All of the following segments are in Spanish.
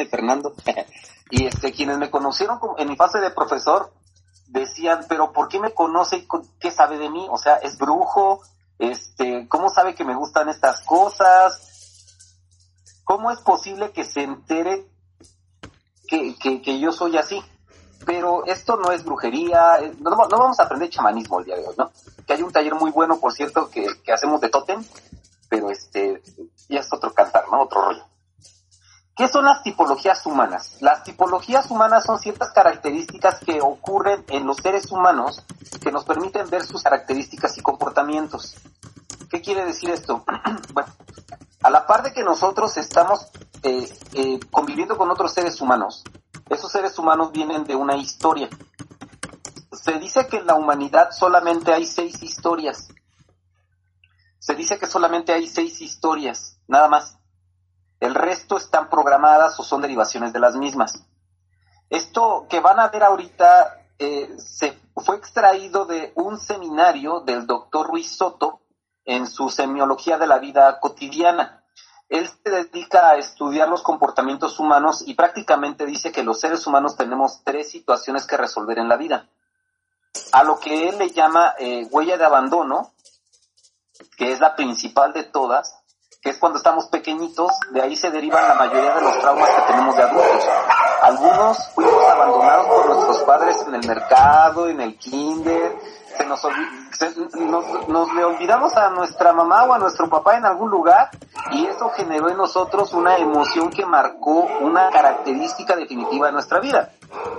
grande Fernando. y este, quienes me conocieron en mi fase de profesor decían, pero ¿por qué me conoce? ¿Qué sabe de mí? O sea, es brujo, este, ¿cómo sabe que me gustan estas cosas? ¿Cómo es posible que se entere que, que, yo soy así? Pero esto no es brujería, eh, no, no, vamos a aprender chamanismo el día de hoy, ¿no? Que hay un taller muy bueno, por cierto, que, que hacemos de tótem, pero este, ya es otro cantar, ¿no? Otro rollo. ¿Qué son las tipologías humanas? Las tipologías humanas son ciertas características que ocurren en los seres humanos que nos permiten ver sus características y comportamientos. ¿Qué quiere decir esto? bueno, a la par de que nosotros estamos eh, eh, conviviendo con otros seres humanos, esos seres humanos vienen de una historia. Se dice que en la humanidad solamente hay seis historias. Se dice que solamente hay seis historias, nada más. El resto están programadas o son derivaciones de las mismas. Esto que van a ver ahorita eh, se fue extraído de un seminario del doctor Ruiz Soto en su semiología de la vida cotidiana. Él se dedica a estudiar los comportamientos humanos y prácticamente dice que los seres humanos tenemos tres situaciones que resolver en la vida. A lo que él le llama eh, huella de abandono, que es la principal de todas, que es cuando estamos pequeñitos, de ahí se derivan la mayoría de los traumas que tenemos de adultos. Algunos fuimos abandonados por nuestros padres en el mercado, en el kinder, se nos, nos, le olvidamos a nuestra mamá o a nuestro papá en algún lugar y eso generó en nosotros una emoción que marcó una característica definitiva de nuestra vida.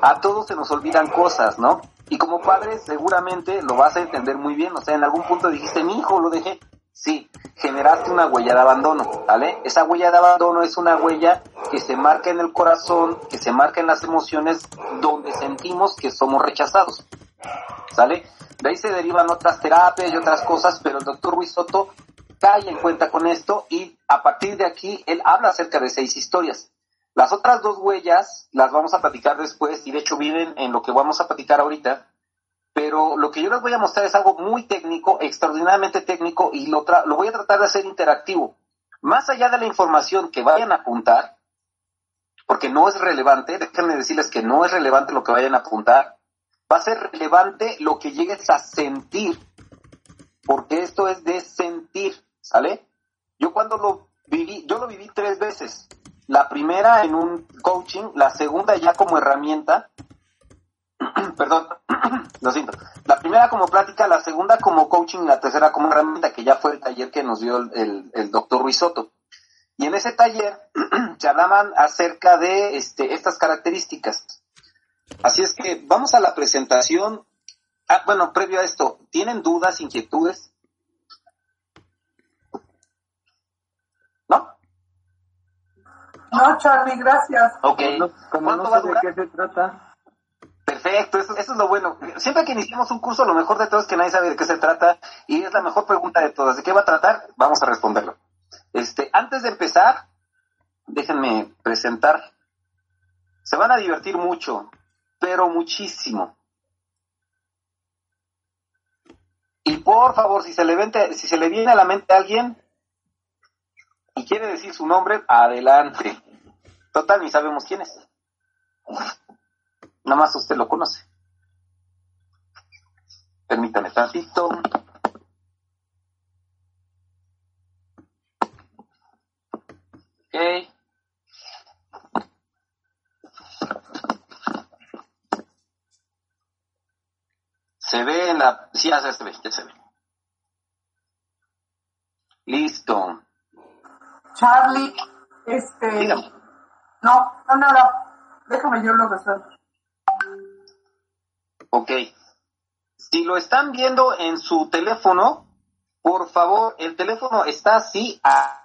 A todos se nos olvidan cosas, ¿no? Y como padre seguramente lo vas a entender muy bien, o sea, en algún punto dijiste, mi hijo lo dejé, Sí, generaste una huella de abandono, ¿vale? Esa huella de abandono es una huella que se marca en el corazón, que se marca en las emociones, donde sentimos que somos rechazados, ¿sale? De ahí se derivan otras terapias y otras cosas, pero el doctor Ruiz Soto cae en cuenta con esto y a partir de aquí él habla acerca de seis historias. Las otras dos huellas las vamos a platicar después y de hecho viven en lo que vamos a platicar ahorita, pero lo que yo les voy a mostrar es algo muy técnico, extraordinariamente técnico, y lo, lo voy a tratar de hacer interactivo. Más allá de la información que vayan a apuntar, porque no es relevante, déjenme decirles que no es relevante lo que vayan a apuntar, va a ser relevante lo que llegues a sentir, porque esto es de sentir, ¿sale? Yo cuando lo viví, yo lo viví tres veces. La primera en un coaching, la segunda ya como herramienta, perdón, lo siento. La primera como plática, la segunda como coaching, la tercera como herramienta, que ya fue el taller que nos dio el, el, doctor Ruizoto. Y en ese taller se hablaban acerca de este, estas características. Así es que vamos a la presentación. Ah, bueno, previo a esto, ¿tienen dudas, inquietudes? ¿No? No, Charlie, gracias. Ok. ¿Cuánto va a durar? ¿De qué se trata? Perfecto, eso, es lo bueno. Siempre que iniciamos un curso, lo mejor de todo es que nadie sabe de qué se trata y es la mejor pregunta de todas. ¿De qué va a tratar? Vamos a responderlo. Este, antes de empezar, déjenme presentar. Se van a divertir mucho, pero muchísimo. Y por favor, si se le, vente, si se le viene a la mente a alguien y quiere decir su nombre, adelante. Total, ni sabemos quién es. Nada más usted lo conoce. Permítame tantito. Ok. Se ve en la... Sí, ya se ve, ya se ve. Listo. Charlie, este... No, no, nada. Déjame yo lo resuelvo. Ok. Si lo están viendo en su teléfono, por favor, el teléfono está así,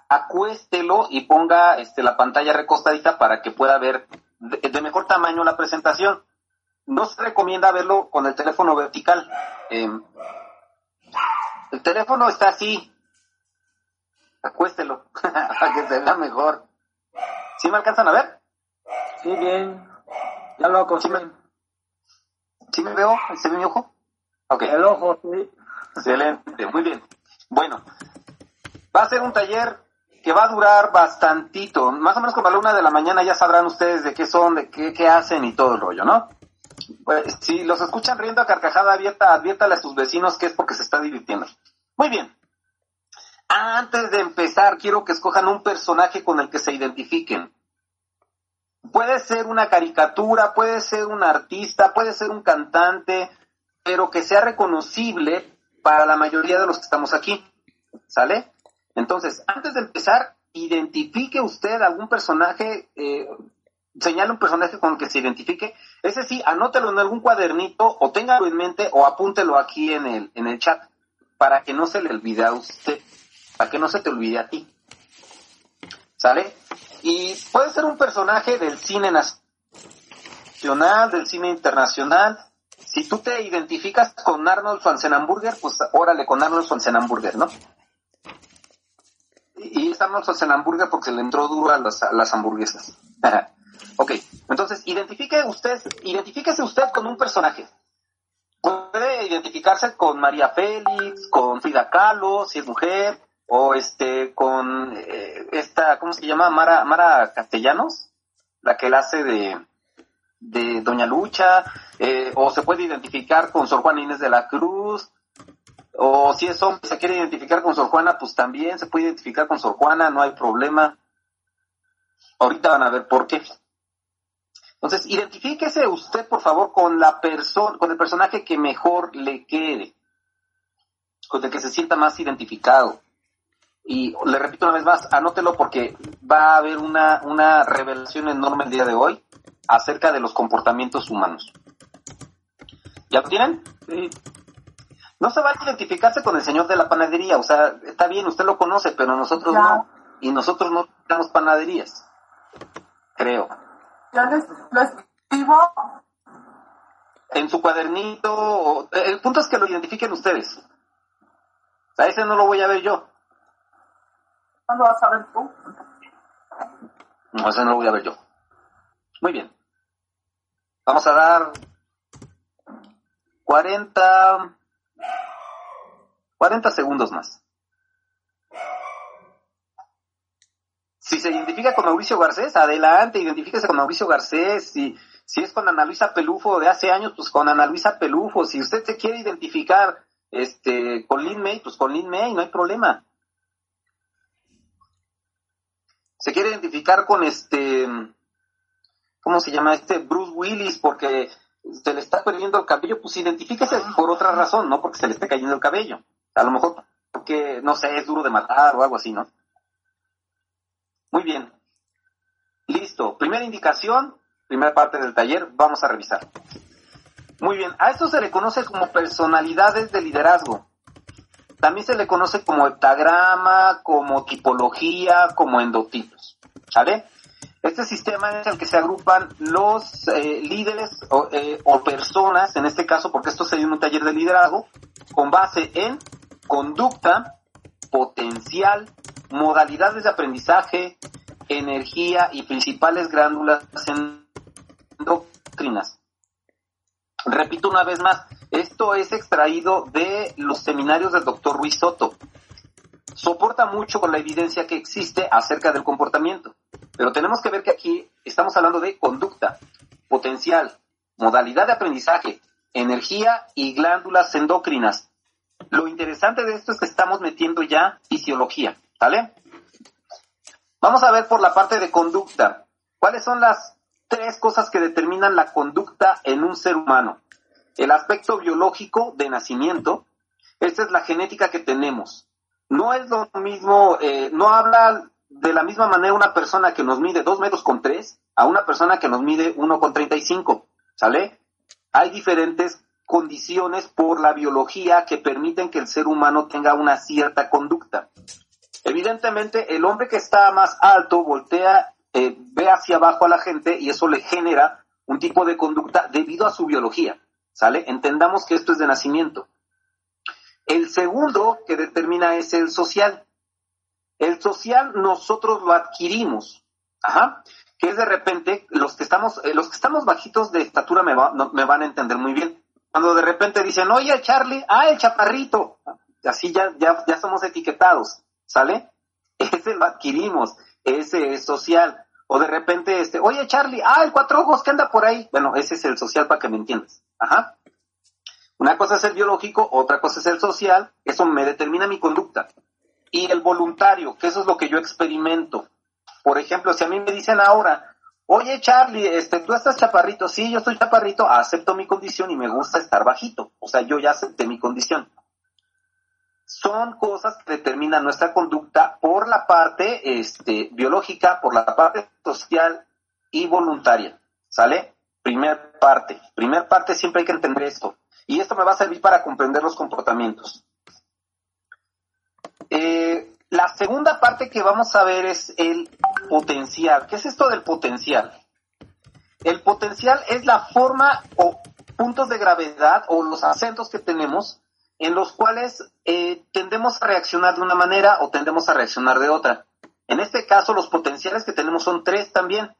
acuéstelo y ponga este, la pantalla recostadita para que pueda ver de, mejor tamaño la presentación. No se recomienda verlo con el teléfono vertical. Em, el teléfono está así. Acuéstelo para que se vea mejor. ¿Sí me alcanzan a ver? Sí, bien. Ya lo acostumbré. ¿Sí me veo? ¿Se ve mi ojo? Ok. El ojo, sí. Excelente, muy bien. Bueno, va a ser un taller que va a durar bastantito. Más o menos como a la una de la mañana ya sabrán ustedes de qué son, de qué, qué hacen y todo el rollo, ¿no? Pues si los escuchan riendo a carcajada abierta, adviértale a sus vecinos que es porque se está divirtiendo. Muy bien. Antes de empezar, quiero que escojan un personaje con el que se identifiquen. Puede ser una caricatura, puede ser un artista, puede ser un cantante, pero que sea reconocible para la mayoría de los que estamos aquí. ¿Sale? Entonces, antes de empezar, identifique usted algún personaje, eh, señale un personaje con el que se identifique. Ese sí, anótelo en algún cuadernito o téngalo en mente o apúntelo aquí en el, en el chat para que no se le olvide a usted, para que no se te olvide a ti. ¿Sale? Y puede ser un personaje del cine nacional, del cine internacional. Si tú te identificas con Arnold Schwarzenegger, pues órale con Arnold Schwarzenegger, ¿no? Y es Arnold Schwarzenegger porque le entró duro a las, a las hamburguesas. ok, entonces identifique usted, identifíquese usted con un personaje. Puede identificarse con María Félix, con Frida Kahlo, si es mujer, o este con eh, esta, ¿cómo se llama? Mara, Mara Castellanos, la que la hace de, de Doña Lucha, eh, o se puede identificar con Sor Juana Inés de la Cruz, o si es hombre se quiere identificar con Sor Juana, pues también se puede identificar con Sor Juana, no hay problema. Ahorita van a ver por qué. Entonces, identifíquese usted, por favor, con la persona, con el personaje que mejor le quede, con el que se sienta más identificado. Y le repito una vez más, anótelo porque va a haber una, una revelación enorme el día de hoy acerca de los comportamientos humanos. ¿Ya lo tienen? Sí. No se va a identificarse con el señor de la panadería, o sea, está bien, usted lo conoce, pero nosotros no. Y nosotros no tenemos panaderías. Creo. Ya les, lo escribo. En su cuadernito. El punto es que lo identifiquen ustedes. A ese no lo voy a ver yo. ¿No lo vas a ver tú? No, ese no lo voy a ver yo. Muy bien. Vamos a dar 40, 40 segundos más. Si se identifica con Mauricio Garcés, adelante, identifíquese con Mauricio Garcés. Si, si es con Ana Luisa Pelufo de hace años, pues con Ana Luisa Pelufo. Si usted se quiere identificar este, con Lin May, pues con Lin May, no hay problema. Se quiere identificar con este, ¿cómo se llama? Este Bruce Willis, porque se le está perdiendo el cabello, pues identifíquese por otra razón, no porque se le esté cayendo el cabello. A lo mejor porque, no sé, es duro de matar o algo así, ¿no? Muy bien. Listo. Primera indicación, primera parte del taller, vamos a revisar. Muy bien. A esto se le conoce como personalidades de liderazgo. También se le conoce como heptagrama, como tipología, como endotipos. ¿Sale? Este sistema es el que se agrupan los eh, líderes o, eh, o, personas, en este caso, porque esto sería un taller de liderazgo, con base en conducta, potencial, modalidades de aprendizaje, energía y principales glándulas endocrinas. Repito una vez más, esto es extraído de los seminarios del doctor Ruiz Soto. Soporta mucho con la evidencia que existe acerca del comportamiento, pero tenemos que ver que aquí estamos hablando de conducta, potencial, modalidad de aprendizaje, energía y glándulas endocrinas. Lo interesante de esto es que estamos metiendo ya fisiología, ¿vale? Vamos a ver por la parte de conducta. ¿Cuáles son las tres cosas que determinan la conducta en un ser humano? El aspecto biológico de nacimiento. Esta es la genética que tenemos. No es lo mismo, eh, no habla de la misma manera una persona que nos mide dos metros con tres a una persona que nos mide uno con treinta y cinco. ¿Sale? Hay diferentes condiciones por la biología que permiten que el ser humano tenga una cierta conducta. Evidentemente, el hombre que está más alto voltea, eh, ve hacia abajo a la gente y eso le genera un tipo de conducta debido a su biología. ¿Sale? Entendamos que esto es de nacimiento. El segundo que determina es el social. El social nosotros lo adquirimos. Ajá. Que es de repente, los que estamos, eh, los que estamos bajitos de estatura me, me van a entender muy bien cuando de repente dicen, oye Charlie, ah, el chaparrito, así ya, ya, ya somos etiquetados, ¿sale? Ese lo adquirimos, ese es social. O de repente, este, oye Charlie, ah, el cuatro ojos que anda por ahí. Bueno, ese es el social para que me entiendas. Ajá. Una cosa es el biológico, otra cosa es el social, eso me determina mi conducta. Y el voluntario, que eso es lo que yo experimento. Por ejemplo, si a mí me dicen ahora, oye Charlie, este, tú estás chaparrito, sí, yo estoy chaparrito, acepto mi condición y me gusta estar bajito. O sea, yo ya acepté mi condición. Son cosas que determinan nuestra conducta por la parte este, biológica, por la parte social y voluntaria. ¿Sale? Primer parte. Primer parte siempre hay que entender esto. Y esto me va a servir para comprender los comportamientos. Eh, la segunda parte que vamos a ver es el potencial. ¿Qué es esto del potencial? El potencial es la forma o puntos de gravedad o los acentos que tenemos en los cuales eh, tendemos a reaccionar de una manera o tendemos a reaccionar de otra. En este caso, los potenciales que tenemos son tres también.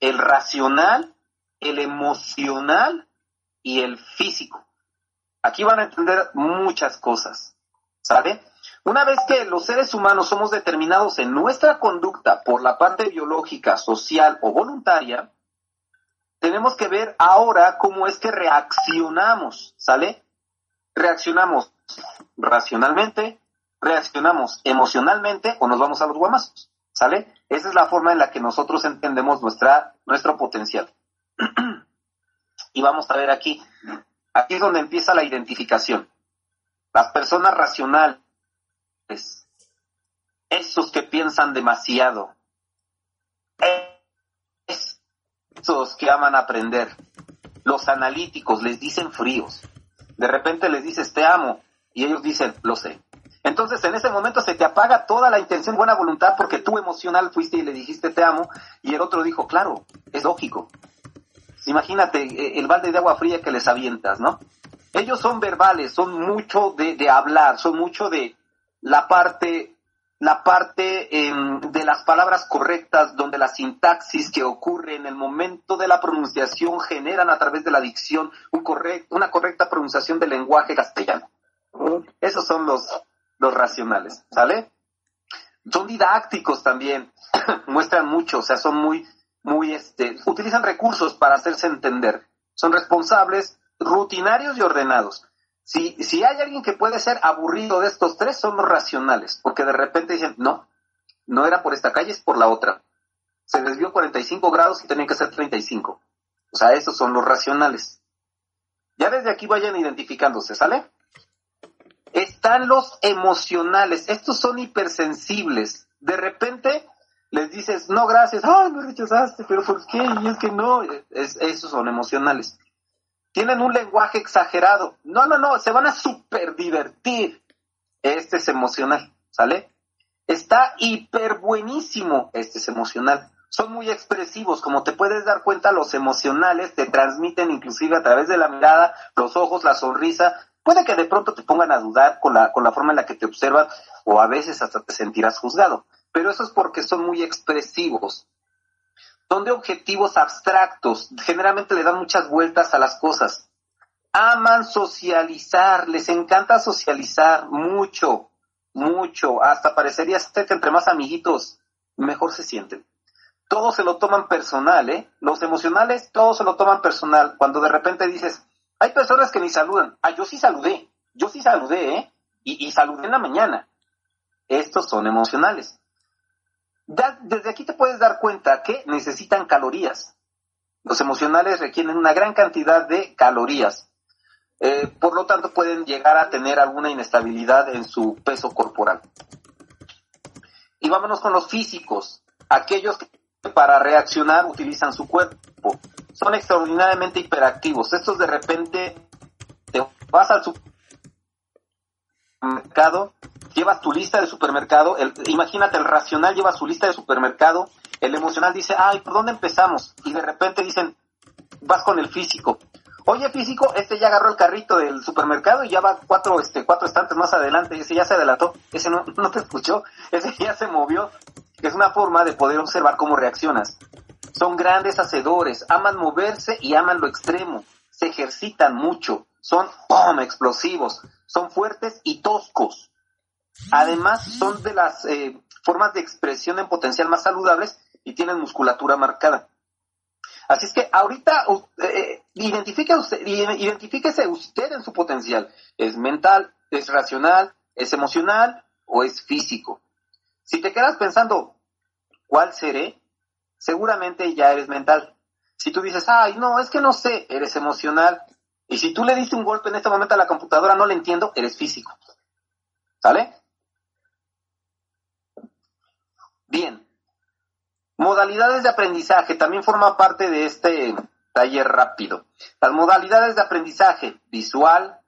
El racional, el emocional y el físico. Aquí van a entender muchas cosas, ¿sabe? Una vez que los seres humanos somos determinados en nuestra conducta por la parte biológica, social o voluntaria, tenemos que ver ahora cómo es que reaccionamos, ¿sale? Reaccionamos racionalmente, reaccionamos emocionalmente o nos vamos a los guamazos, ¿sale? Esa es la forma en la que nosotros entendemos nuestra, nuestro potencial. y vamos a ver aquí, aquí es donde empieza la identificación. Las personas racionales esos que piensan demasiado, esos que aman aprender, los analíticos les dicen fríos, de repente les dices te amo y ellos dicen lo sé. Entonces en ese momento se te apaga toda la intención, buena voluntad, porque tú emocional fuiste y le dijiste te amo y el otro dijo, claro, es lógico. Imagínate eh, el balde de agua fría que les avientas, ¿no? Ellos son verbales, son mucho de, de hablar, son mucho de, la parte, la parte em, de las palabras correctas, donde la sintaxis que ocurre en el momento de la pronunciación generan a través de la dicción un una correcta pronunciación del lenguaje castellano. Esos son los, los racionales, ¿sale? Son didácticos también, muestran mucho, o sea, son muy, muy, este, utilizan recursos para hacerse entender. Son responsables, rutinarios y ordenados. Si, si hay alguien que puede ser aburrido de estos tres, son los racionales, porque de repente dicen, no, no era por esta calle, es por la otra. Se desvió 45 grados y tenían que ser 35. O sea, esos son los racionales. Ya desde aquí vayan identificándose, ¿sale? Están los emocionales. Estos son hipersensibles. De repente les dices, no, gracias, ay, me rechazaste, pero ¿por qué? Y es que no, esos son emocionales tienen un lenguaje exagerado. No, no, no, se van a super divertir. Este es emocional, ¿sale? Está hiper buenísimo. Este es emocional. Son muy expresivos, como te puedes dar cuenta, los emocionales te transmiten inclusive a través de la mirada, los ojos, la sonrisa. Puede que de pronto te pongan a dudar con la, con la forma en la que te observan o a veces hasta te sentirás juzgado. Pero eso es porque son muy expresivos son de objetivos abstractos, generalmente le dan muchas vueltas a las cosas. Aman socializar, les encanta socializar mucho, mucho, hasta parecería que entre más amiguitos, mejor se sienten. Todos se lo toman personal, ¿eh? Los emocionales, todos se lo toman personal. Cuando de repente dices, hay personas que ni saludan. Ah, yo sí saludé, yo sí saludé, ¿eh? Y, y saludé en la mañana. Estos son emocionales desde aquí te puedes dar cuenta que necesitan calorías. Los emocionales requieren una gran cantidad de calorías. Eh, por lo tanto, pueden llegar a tener alguna inestabilidad en su peso corporal. Y vámonos con los físicos, aquellos que para reaccionar utilizan su cuerpo. Son extraordinariamente hiperactivos. Estos de repente te vas al supermercado llevas tu lista de supermercado, el, imagínate, el racional lleva su lista de supermercado, el emocional dice, ay, ¿por dónde empezamos? Y de repente dicen, vas con el físico. Oye, físico, este ya agarró el carrito del supermercado y ya va cuatro, este, cuatro estantes más adelante, ese ya se adelantó, ese no, no te escuchó, ese ya se movió. Es una forma de poder observar cómo reaccionas. Son grandes hacedores, aman moverse y aman lo extremo, se ejercitan mucho, son ¡pum! explosivos, son fuertes y toscos Además, son de las eh, formas de expresión en potencial más saludables y tienen musculatura marcada. Así es que ahorita eh, identifique usted, identifíquese usted en su potencial. ¿Es mental, es racional, es emocional o es físico? Si te quedas pensando, ¿cuál seré? Seguramente ya eres mental. Si tú dices, ay, no, es que no sé, eres emocional. Y si tú le diste un golpe en este momento a la computadora, no le entiendo, eres físico. ¿Sale? Bien. Modalidades de aprendizaje también forma parte de este taller rápido. Las modalidades de aprendizaje visual,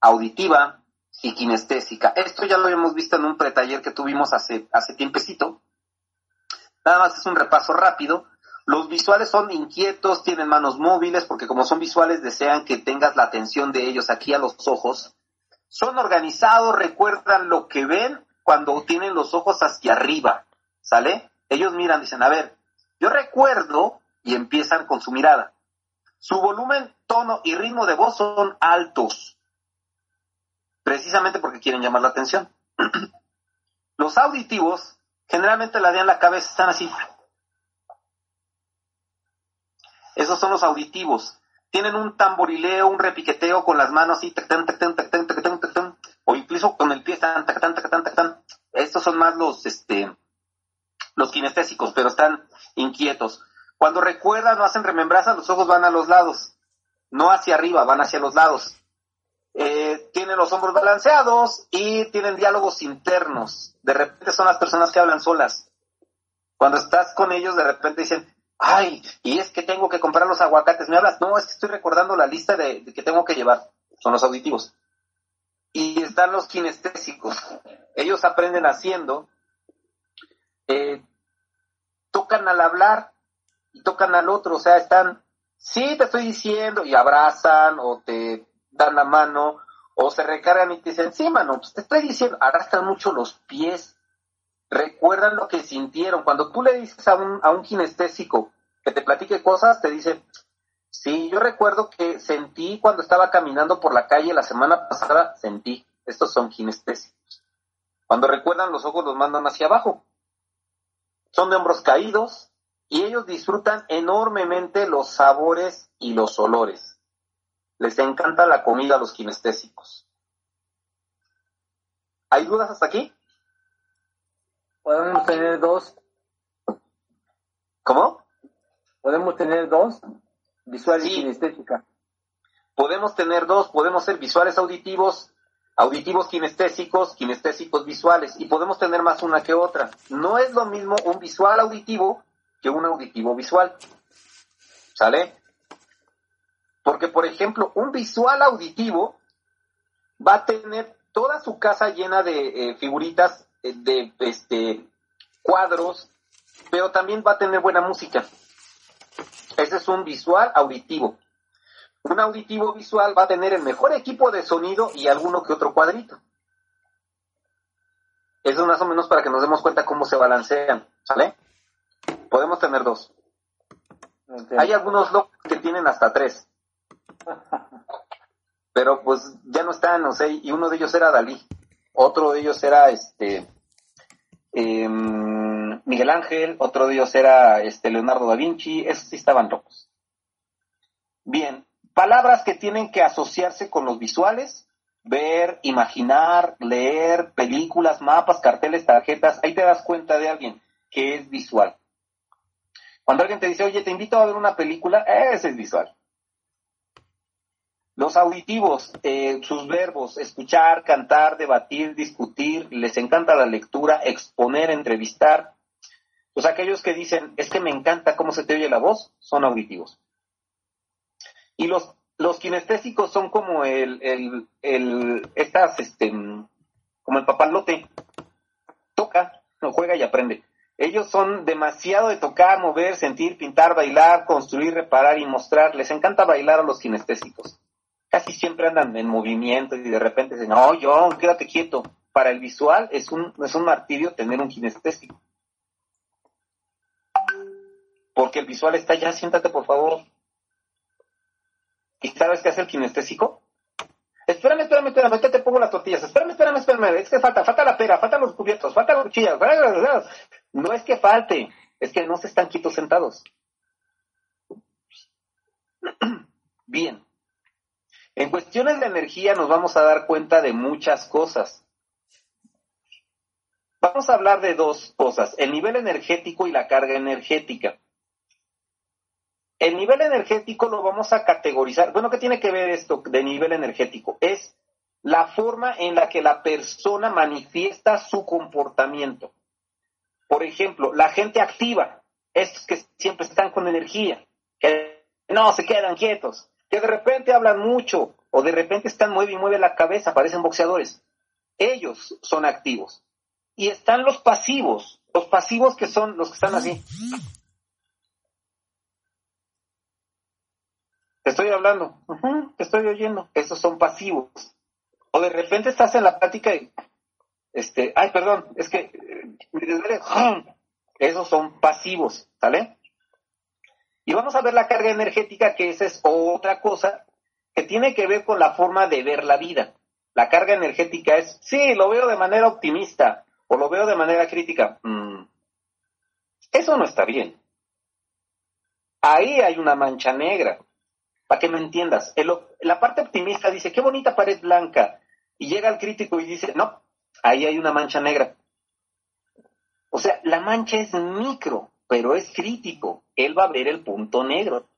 auditiva y kinestésica. Esto ya lo habíamos visto en un pretaller que tuvimos hace, hace tiempecito. Nada más es un repaso rápido. Los visuales son inquietos, tienen manos móviles, porque como son visuales desean que tengas la atención de ellos aquí a los ojos. Son organizados, recuerdan lo que ven cuando tienen los ojos hacia arriba, ¿sale? Ellos miran, dicen, a ver, yo recuerdo y empiezan con su mirada. Su volumen, tono y ritmo de voz son altos, precisamente porque quieren llamar la atención. Los auditivos generalmente la en la cabeza, están así. Esos son los auditivos. Tienen un tamborileo, un repiqueteo con las manos así, o incluso con el pie, estos son más los, este, los kinestésicos, pero están inquietos. Cuando recuerdan o hacen remembranzas, los ojos van a los lados, no hacia arriba, van hacia los lados. Eh, tienen los hombros balanceados y tienen diálogos internos. De repente son las personas que hablan solas. Cuando estás con ellos, de repente dicen, ay, y es que tengo que comprar los aguacates. ¿Me hablas? No, es que estoy recordando la lista de, que tengo que llevar. Son los auditivos. Y están los kinestésicos. Ellos aprenden haciendo. Eh, tocan al hablar y tocan al otro. O sea, están, sí, te estoy diciendo, y abrazan o te dan la mano o se recargan y te dicen, sí, mano, pues te estoy diciendo, arrastran mucho los pies recuerdan lo que sintieron. Cuando tú le dices a un, a un kinestésico que te platique cosas, te dice, sí, yo recuerdo que sentí cuando estaba caminando por la calle la semana pasada, sentí. Estos son kinestésicos. Cuando recuerdan los ojos los mandan hacia abajo. Son de hombros caídos y ellos disfrutan enormemente los sabores y los olores. Les encanta la comida a los kinestésicos. ¿Hay dudas hasta aquí? Podemos tener dos. ¿Cómo? Podemos tener dos, visual y kinestésica. Podemos tener dos, podemos ser visuales auditivos, auditivos kinestésicos, kinestésicos visuales, y podemos tener más una que otra. No es lo mismo un visual auditivo que un auditivo visual. ¿Sale? Porque, por ejemplo, un visual auditivo va a tener toda su casa llena de eh, figuritas eh, de este, cuadros, pero también va a tener buena música. Ese es un visual auditivo. Un auditivo visual va a tener el mejor equipo de sonido y alguno que otro cuadrito. Eso más o menos para que nos demos cuenta cómo se balancean, ¿sale? Podemos tener dos. Hay algunos locos que tienen hasta tres. Pero pues ya no están, no sé, y uno de ellos era Dalí. Otro de ellos era este em, Miguel Ángel, otro de ellos era este Leonardo da Vinci, esos sí estaban locos. Bien, palabras que tienen que asociarse con los visuales, ver, imaginar, leer, películas, mapas, carteles, tarjetas, ahí te das cuenta de alguien que es visual. Cuando alguien te dice, oye, te invito a ver una película, ese es visual. Los auditivos, eh, sus verbos, escuchar, cantar, debatir, discutir, les encanta la lectura, exponer, entrevistar. Pues aquellos que dicen, es que me encanta cómo se te oye la voz, son auditivos. Y los, los kinestésicos son como el, el, el, estas, este, como el papalote. Toca, no juega y aprende. Ellos son demasiado de tocar, mover, sentir, pintar, bailar, construir, reparar y mostrar. Les encanta bailar a los kinestésicos casi siempre andan en movimiento y de repente dicen, no, yo, quédate quieto. Para el visual es un, es un martirio tener un kinestésico. Porque el visual está ya, siéntate por favor. ¿Y sabes qué hace el kinestésico? espérame, espérame, espérame, ahorita te pongo las tortillas, espérame, espérame, espérame, es que falta, falta la pera, faltan los cubiertos, falta la cuchilla, no es que falte, es que no se están quietos sentados. Bien. En cuestiones de energía nos vamos a dar cuenta de muchas cosas. Vamos a hablar de dos cosas, el nivel energético y la carga energética. El nivel energético lo vamos a categorizar. Bueno, ¿qué tiene que ver esto de nivel energético? Es la forma en la que la persona manifiesta su comportamiento. Por ejemplo, la gente activa, estos que siempre están con energía, que no se quedan quietos, que de repente hablan mucho o de repente están mueve y mueve la cabeza, parecen boxeadores. Ellos son activos. Y están los pasivos, los pasivos que son los que están así. Te estoy hablando, te estoy oyendo. Esos son pasivos. O de repente estás en la plática y, este, ay, perdón, es que, esos son pasivos, ¿sale? Y vamos a ver la carga energética, que esa es otra cosa que tiene que ver con la forma de ver la vida. La carga energética es, sí, lo veo de manera optimista o lo veo de manera crítica. Mm, eso no está bien. Ahí hay una mancha negra. Para que me entiendas, la parte optimista dice, qué bonita pared blanca. Y llega el crítico y dice, no, ahí hay una mancha negra. O sea, la mancha es micro, pero es crítico. Él va a ver el punto negro.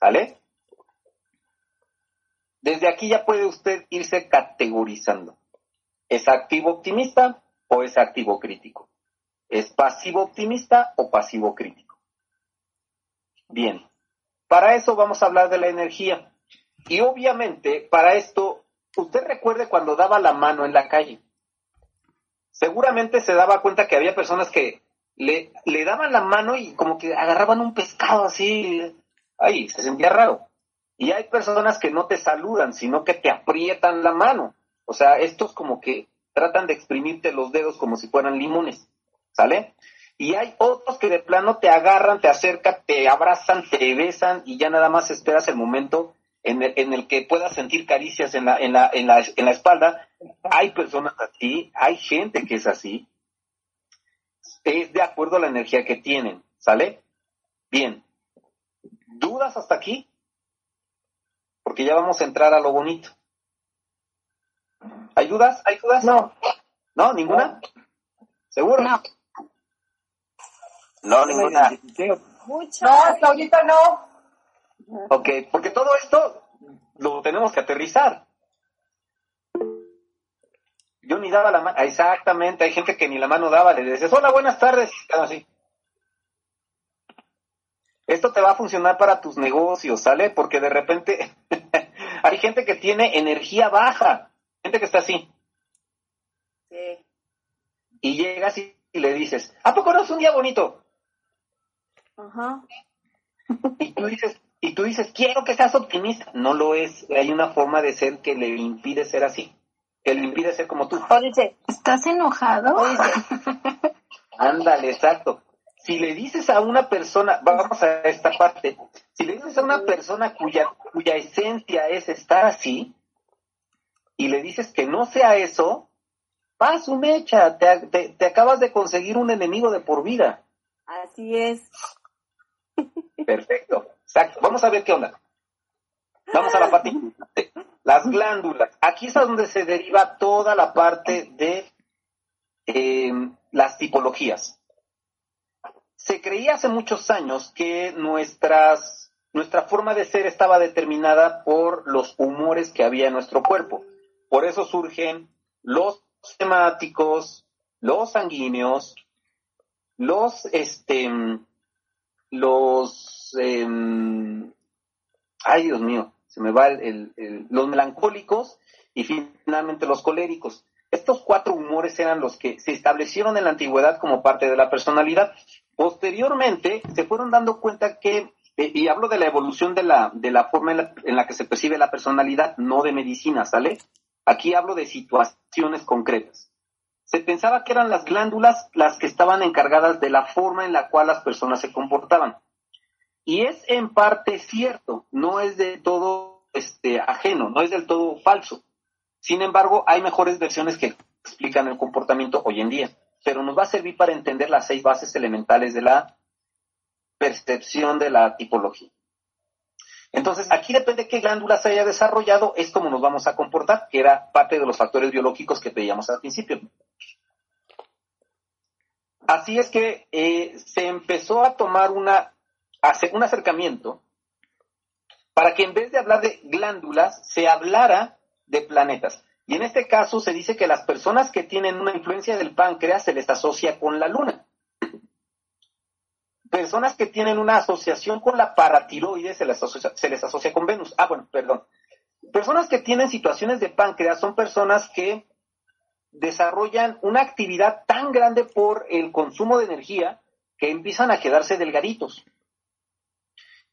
¿Sale? Desde aquí ya puede usted irse categorizando. ¿Es activo optimista o es activo crítico? ¿Es pasivo optimista o pasivo crítico? Bien, para eso vamos a hablar de la energía. Y obviamente, para esto, usted recuerde cuando daba la mano en la calle. Seguramente se daba cuenta que había personas que le, le daban la mano y como que agarraban un pescado así. Ay, se sentía raro. Y hay personas que no te saludan, sino que te aprietan la mano. O sea, estos como que tratan de exprimirte los dedos como si fueran limones. ¿Sale? Y hay otros que de plano te agarran, te acercan, te abrazan, te besan y ya nada más esperas el momento en el, en el que puedas sentir caricias en la, en, la, en, la, en la espalda. Hay personas así, hay gente que es así. Es de acuerdo a la energía que tienen. ¿Sale? Bien. ¿Dudas hasta aquí? porque ya vamos a entrar a lo bonito. ¿Hay dudas? ¿Hay dudas? No. ¿No? ¿Ninguna? ¿Seguro? No. No, ninguna. No, hasta ahorita no. Ok, porque todo esto lo tenemos que aterrizar. Yo ni daba la mano, exactamente, hay gente que ni la mano daba, le dices, hola, buenas tardes, así. Esto te va a funcionar para tus negocios, ¿sale? Porque de repente hay gente que tiene energía baja, gente que está así. Sí. Y llegas y, le dices, ¿a poco no es un día bonito? Ajá. Y tú dices, y tú dices, quiero que seas optimista. No lo es. Hay una forma de ser que le impide ser así. Que le impide ser como tú. O dice, ¿estás enojado? O dice, Ándale, exacto. Si le dices a una persona, vamos a esta parte, si le dices a una persona cuya, cuya esencia es estar así, y le dices que no sea eso, va su mecha, te, te, te acabas de conseguir un enemigo de por vida. así es. Perfecto, exacto. Vamos a ver qué onda. Vamos a la parte importante. Las glándulas. Aquí es donde se deriva toda la parte de eh, las tipologías. Se creía hace muchos años que nuestras, nuestra forma de ser estaba determinada por los humores que había en nuestro cuerpo. Por eso surgen los temáticos, los sanguíneos, los, este, los, em, ay Dios mío, se me va el, el- el- los melancólicos y finalmente los coléricos. Estos cuatro humores eran los que se establecieron en la antigüedad como parte de la personalidad. Posteriormente se fueron dando cuenta que, eh, y hablo de la evolución de la, de la forma en la, en la que se percibe la personalidad, no de medicina, ¿sale? Aquí hablo de situaciones concretas. Se pensaba que eran las glándulas las que estaban encargadas de la forma en la cual las personas se comportaban. Y es en parte cierto, no es de todo este, ajeno, no es del todo falso. Sin embargo, hay mejores versiones que explican el comportamiento hoy en día, pero nos va a servir para entender las seis bases elementales de la percepción de la tipología. Entonces, aquí depende de qué glándula se haya desarrollado, es como nos vamos a comportar, que era parte de los factores biológicos que veíamos al principio. Así es que eh, se empezó a tomar una, un acercamiento para que en vez de hablar de glándulas, se hablara de planetas. Y en este caso se dice que las personas que tienen una influencia del páncreas se les asocia con la luna personas que tienen una asociación con la paratiroides se les, se les asocia con Venus. Ah, bueno, perdón. Personas que tienen situaciones de páncreas son personas que desarrollan una actividad tan grande por el consumo de energía que empiezan a quedarse delgaditos.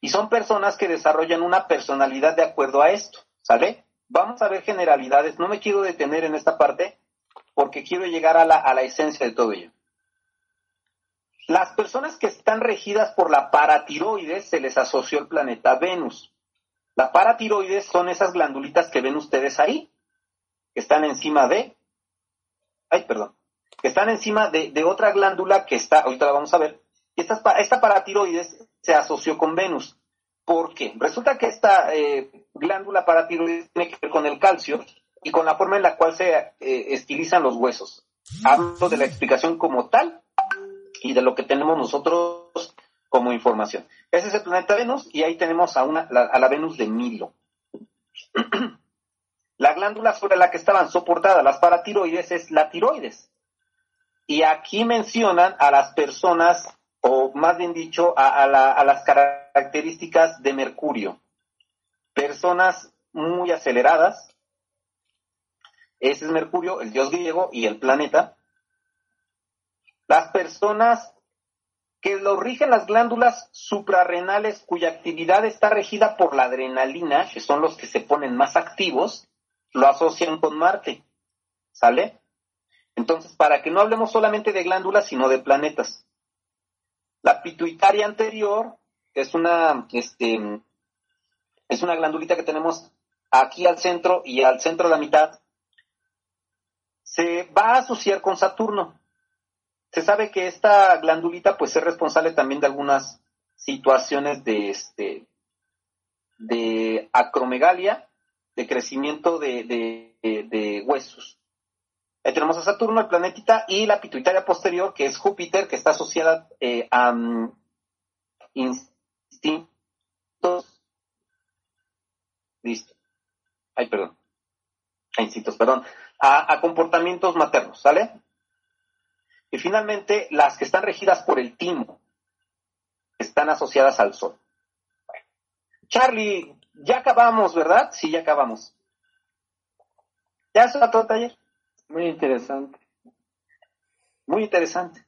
Y son personas que desarrollan una personalidad de acuerdo a esto, ¿sale? Vamos a ver generalidades. No me quiero detener en esta parte porque quiero llegar a la, a la esencia de todo ello. Las personas que están regidas por la paratiroides se les asoció el planeta Venus. La paratiroides son esas glandulitas que ven ustedes ahí, que están encima de, ay, perdón, que están encima de, otra glándula que está, ahorita la vamos a ver, y esta, esta paratiroides se asoció con Venus. ¿Por qué? Resulta que esta eh, glándula paratiroides tiene que ver con el calcio y con la forma en la cual se eh, estilizan los huesos. Hablo de la explicación como tal y de lo que tenemos nosotros como información. Ese es el planeta Venus y ahí tenemos a, una, a la Venus de Milo. la glándula sobre la que estaban soportadas las paratiroides es la tiroides. Y aquí mencionan a las personas, o más bien dicho, a, a las características de Mercurio. Personas muy aceleradas. Ese es Mercurio, el dios griego y el planeta. Las personas que lo rigen las glándulas suprarrenales cuya actividad está regida por la adrenalina, que son los que se ponen más activos, lo asocian con Marte. ¿Sale? Entonces, para que no hablemos solamente de glándulas, sino de planetas. La pituitaria anterior es una, este, es una glandulita que tenemos aquí al centro y al centro de la mitad. Se va a asociar con Saturno. Se sabe que esta glandulita pues es responsable también de algunas situaciones de este de acromegalia, de crecimiento de, huesos. Ahí tenemos a Saturno, el planetita, y la pituitaria posterior, que es Júpiter, que está asociada eh, a um, instintos. Listo. Ay, perdón. A instintos, perdón. A comportamientos maternos, ¿sale? Y finalmente, las que están regidas por el timo, están asociadas al sol. Charlie, ya acabamos, ¿verdad? Sí, ya acabamos. ¿Ya se todo el taller? Muy interesante. Muy interesante.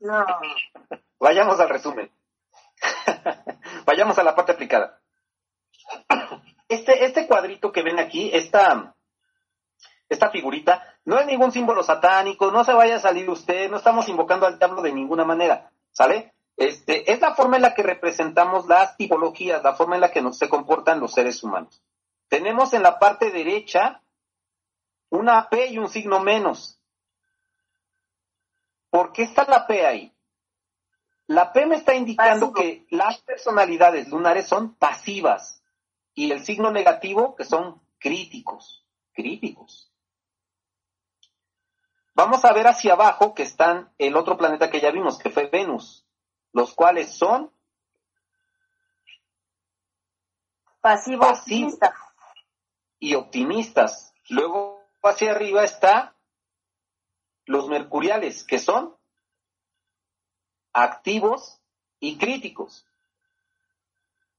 No. Vayamos al resumen. Vayamos a la parte aplicada. Este, este cuadrito que ven aquí, esta, esta figurita, no es ningún símbolo satánico, no se vaya a salir usted, no estamos invocando al diablo de ninguna manera, ¿sale? Este, es la forma en la que representamos las tipologías, la forma en la que nos, se comportan los seres humanos. Tenemos en la parte derecha una P y un signo menos. ¿Por qué está la P ahí? La P me está indicando que las personalidades lunares son pasivas y el signo negativo que son críticos, críticos. Vamos a ver hacia abajo que están el otro planeta que ya vimos, que fue Venus, los cuales son pasivos y optimistas. Luego hacia arriba está los mercuriales, que son activos y críticos.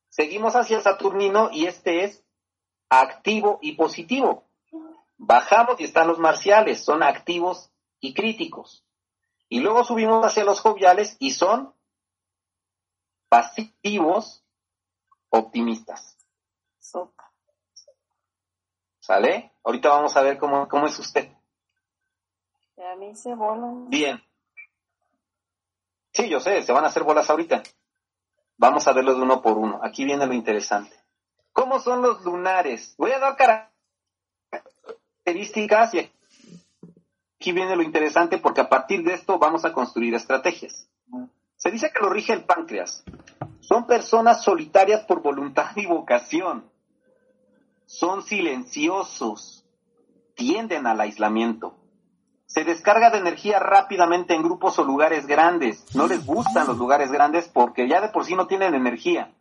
Seguimos hacia Saturnino y este es activo y positivo. Bajamos y están los marciales, son activos y críticos. Y luego subimos hacia los joviales y son pasivos optimistas. ¿Sale? Ahorita vamos a ver cómo, cómo es usted. A mí se bolan. Bien. Sí, yo sé, se van a hacer bolas ahorita. Vamos a verlo de uno por uno. Aquí viene lo interesante. ¿Cómo ¿Cómo son los lunares? Voy a dar características y aquí viene lo interesante porque a partir de esto vamos a construir estrategias. Se dice que lo rige el páncreas. Son personas solitarias por voluntad y vocación. Son silenciosos. Tienden al aislamiento. Se descarga de energía rápidamente en grupos o lugares grandes. No les gustan los lugares grandes porque ya de por sí no tienen energía.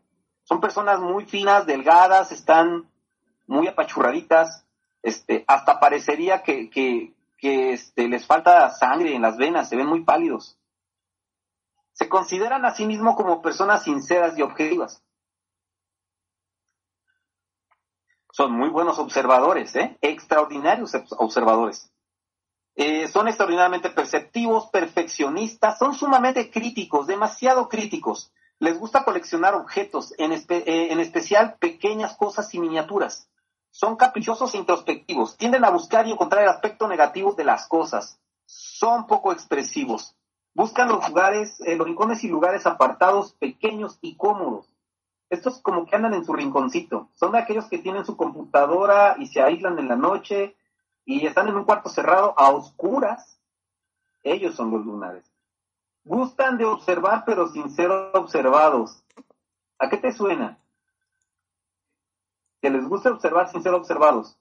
Son personas muy finas, delgadas, están muy apachurraditas. Este, hasta parecería que, que, que este, les falta sangre en las venas, se ven muy pálidos se consideran a sí mismos como personas sinceras y objetivas. Son muy buenos observadores, ¿eh? extraordinarios observadores. Eh, son extraordinariamente perceptivos, perfeccionistas, son sumamente críticos, demasiado críticos. Les gusta coleccionar objetos, en, eh, en especial pequeñas cosas y miniaturas. Son caprichosos e introspectivos, tienden a buscar y encontrar el aspecto negativo de las cosas. Son poco expresivos, Buscan los lugares, eh, los rincones y lugares apartados, pequeños y cómodos. Estos como que andan en su rinconcito. Son de aquellos que tienen su computadora y se aíslan en la noche y están en un cuarto cerrado a oscuras. Ellos son los lunares. Gustan de observar pero sin ser observados. ¿A qué te suena? Que les gusta observar sin ser observados.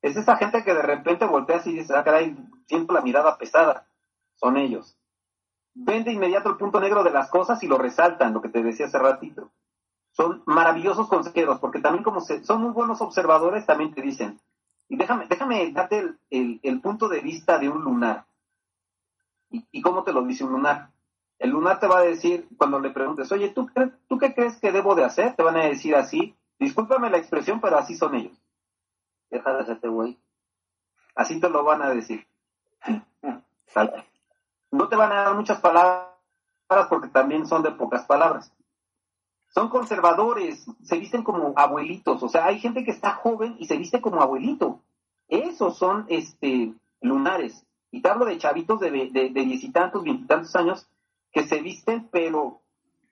Es esa gente que de repente volteas y dices, ah, caray, siento la mirada pesada. Son ellos. Ven de inmediato el punto negro de las cosas y lo resaltan, lo que te decía hace ratito. Son maravillosos consejeros, porque también como son muy buenos observadores, también te dicen. Y déjame, déjame darte el, punto de vista de un lunar. ¿Y, ¿Y, cómo te lo dice un lunar? El lunar te va a decir, cuando le preguntes, oye, ¿tú, ¿tú qué crees que debo de hacer? Te van a decir así. Discúlpame la expresión, pero así son ellos deja de hacerte güey. Así te lo van a decir. No te van a dar muchas palabras porque también son de pocas palabras. Son conservadores, se visten como abuelitos, o sea, hay gente que está joven y se viste como abuelito. Esos son este lunares. Y te hablo de chavitos de, de, de diez y tantos, veintitantos años, que se visten pero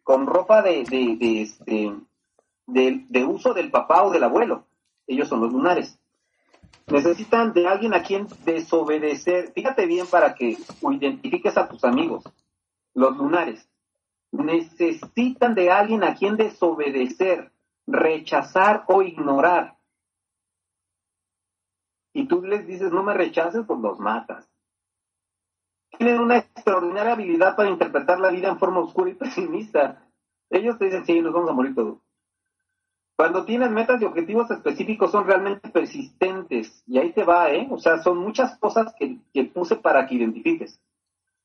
con ropa de, de, de, este, de uso del papá o del abuelo. Ellos son los lunares. Necesitan de alguien a quien desobedecer. Fíjate bien para que identifiques a tus amigos, los lunares. Necesitan de alguien a quien desobedecer, rechazar o ignorar. Y tú les dices, no me rechaces, pues los matas. Tienen una extraordinaria habilidad para interpretar la vida en forma oscura y pesimista. Ellos te dicen, sí, nos vamos a morir todos. Cuando tienes metas y objetivos específicos son realmente persistentes. Y ahí te va, ¿eh? O sea, son muchas cosas que, puse para que identifiques.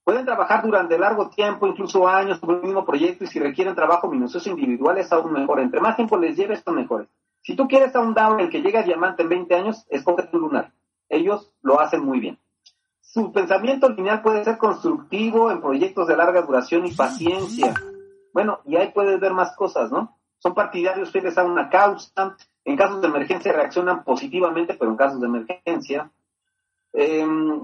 Pueden trabajar durante largo tiempo, incluso años, sobre el mismo proyecto y si requieren trabajo minucioso individual es aún mejor. Entre más tiempo les lleves, son mejores. Si tú quieres a un down el que llega a diamante en 20 años, escoge tu lunar. Ellos lo hacen muy bien. Su pensamiento lineal puede ser constructivo en proyectos de larga duración y paciencia. Bueno, y ahí puedes ver más cosas, ¿no? Son partidarios fieles a una causa, en casos de emergencia reaccionan positivamente, pero en casos de emergencia. Em,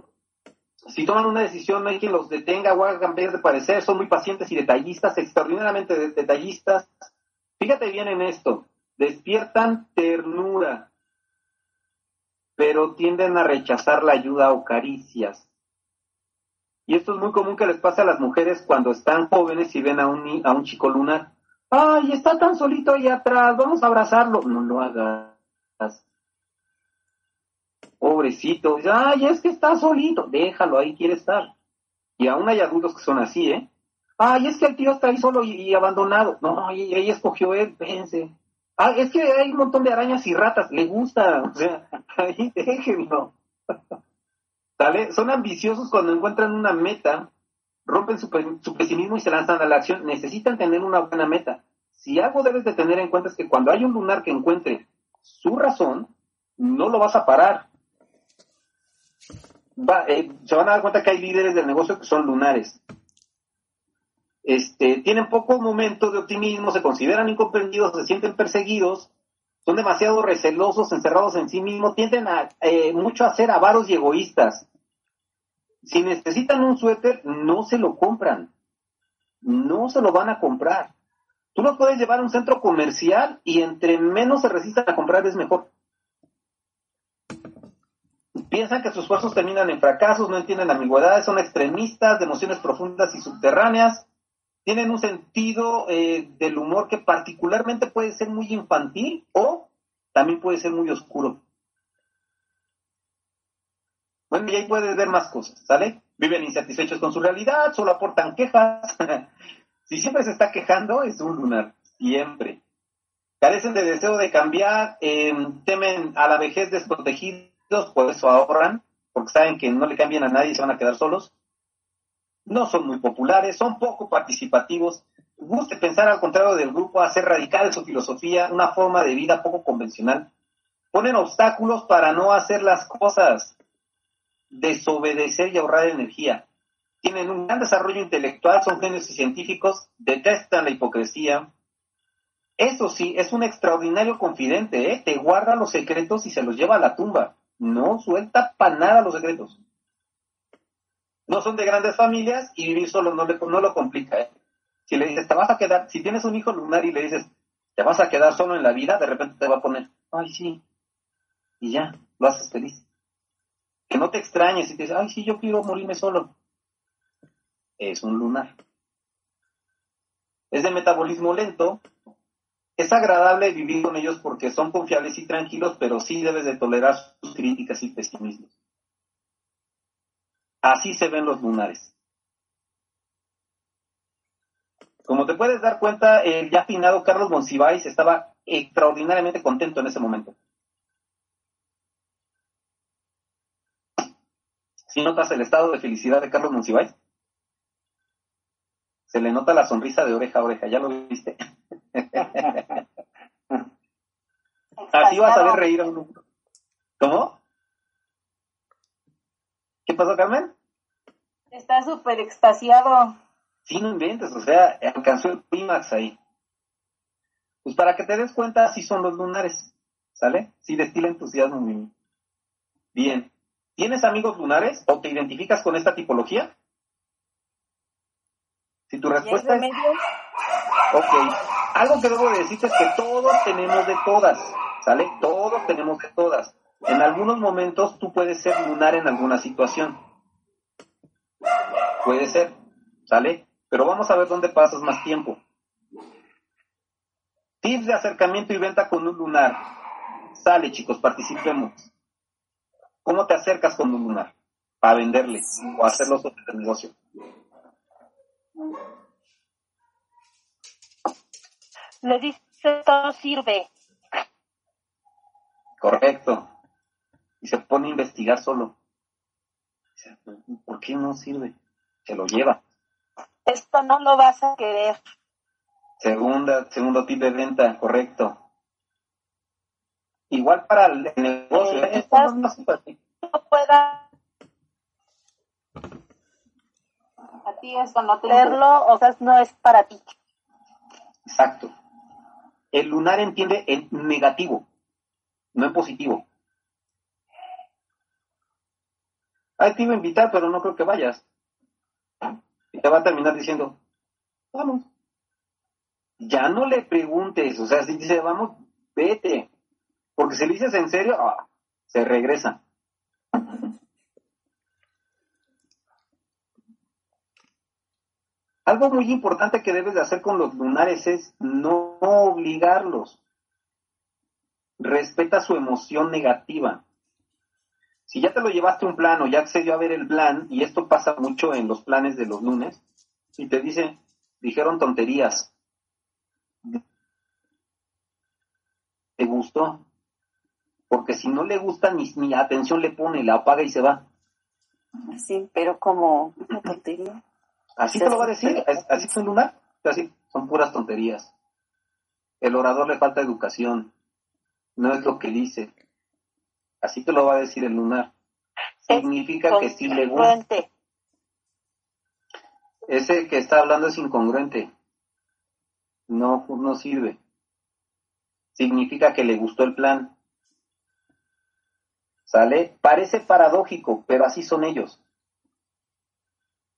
si toman una decisión, no hay quien los detenga o haga cambiar de parecer, son muy pacientes y detallistas, extraordinariamente detallistas. Fíjate bien en esto, despiertan ternura, pero tienden a rechazar la ayuda o caricias. Y esto es muy común que les pase a las mujeres cuando están jóvenes y ven a un, a un chico lunar ay, está tan solito ahí atrás, vamos a abrazarlo. No lo hagas. Pobrecito, ay, es que está solito, déjalo, ahí quiere estar. Y aún hay adultos que son así, ¿eh? Ay, es que el tío está ahí solo y, abandonado. No, y, ella escogió él, pense. Ah, es que hay un montón de arañas y ratas, le gusta. O sea, ahí déjenlo. ¿Sale? Son ambiciosos cuando encuentran una meta rompen su, pesimismo y se lanzan a la acción, necesitan tener una buena meta. Si algo debes de tener en cuenta es que cuando hay un lunar que encuentre su razón, no lo vas a parar. Eh, se van a dar cuenta que hay líderes del negocio que son lunares. Este, tienen poco momento de optimismo, se consideran incomprendidos, se sienten perseguidos, son demasiado recelosos, encerrados en sí mismos, tienden a, eh, mucho a ser avaros y egoístas. Si necesitan un suéter, no se lo compran. No se lo van a comprar. Tú los puedes llevar a un centro comercial y entre menos se resistan a comprar es mejor. Piensan que sus esfuerzos terminan en fracasos, no entienden ambigüedades, son extremistas, de emociones profundas y subterráneas, tienen un sentido eh, del humor que particularmente puede ser muy infantil o también puede ser muy oscuro. Bueno, y ahí puedes ver más cosas, ¿sale? Viven insatisfechos con su realidad, solo aportan quejas. si siempre se está quejando, es un lunar, siempre. Carecen de deseo de cambiar, eh, temen a la vejez desprotegidos, por eso ahorran, porque saben que no le cambian a nadie y se van a quedar solos. No son muy populares, son poco participativos. Guste pensar al contrario del grupo, hacer radical su filosofía, una forma de vida poco convencional. Ponen obstáculos para no hacer las cosas desobedecer y ahorrar energía. Tienen un gran desarrollo intelectual, son genios y científicos, detestan la hipocresía. Eso sí, es un extraordinario confidente, ¿eh? te guarda los secretos y se los lleva a la tumba. No suelta para nada los secretos. No son de grandes familias y vivir solo no, le, no lo complica. ¿eh? Si le dices, te vas a quedar, si tienes un hijo lunar y le dices, te vas a quedar solo en la vida, de repente te va a poner, ay, sí. Y ya, lo haces feliz que no te extrañes y te dices, ay, sí, yo quiero morirme solo. Es un lunar. Es de metabolismo lento. Es agradable vivir con ellos porque son confiables y tranquilos, pero sí debes de tolerar sus críticas y pesimismos. Así se ven los lunares. Como te puedes dar cuenta, el ya finado Carlos Monsiváis estaba extraordinariamente contento en ese momento. Notas el estado de felicidad de Carlos Monsiváis? Se le nota la sonrisa de oreja a oreja, ¿ya lo viste? Así vas a ver reír a uno. ¿Cómo? ¿Qué pasó, Carmen? Está súper extasiado. Sí, no inventes, o sea, alcanzó el clímax ahí. Pues para que te des cuenta, así son los lunares, ¿sale? Sí destila entusiasmo. Bien. ¿Tienes amigos lunares o te identificas con esta tipología? Si tu respuesta es... Ok. Algo que debo decirte es que todos tenemos de todas, ¿sale? Todos tenemos de todas. En algunos momentos tú puedes ser lunar en alguna situación. Puede ser, ¿sale? Pero vamos a ver dónde pasas más tiempo. Tips de acercamiento y venta con un lunar. Sale, chicos, participemos. ¿Cómo te acercas con un lunar? Para venderle o hacerlo sobre el negocio. Le dice todo sirve. Correcto. Y se pone a investigar solo. ¿Por qué no sirve? Se lo lleva. Esto no lo vas a querer. Segunda, segundo tip de venta, correcto. Igual para el negocio. Eh, no pueda a ti eso no te verlo, o sea, no es para ti. Exacto. El lunar entiende en negativo, no en positivo. Ay, te iba a invitar, pero no creo que vayas. Y te va a terminar diciendo, vamos. Ya no le preguntes, o sea, si dice, vamos, vete. Porque si le dices en serio, ah, se regresa. Algo muy importante que debes de hacer con los lunares es no obligarlos. Respeta su emoción negativa. Si ya te lo llevaste un plan o ya accedió a ver el plan, y esto pasa mucho en los planes de los lunes, y te dice, dijeron tonterías. ¿Te gustó? Porque si no le gusta ni, ni atención le pone, la apaga y se va. Sí, pero como una tontería. Así te lo va a decir, así son lunar, así son puras tonterías. El orador le falta educación, no es lo que dice. Así te lo va a decir el lunar. Significa que si le gusta. Ese que está hablando es incongruente. No, no sirve. Significa que le gustó el plan. ¿Sale? Parece paradójico, pero así son ellos.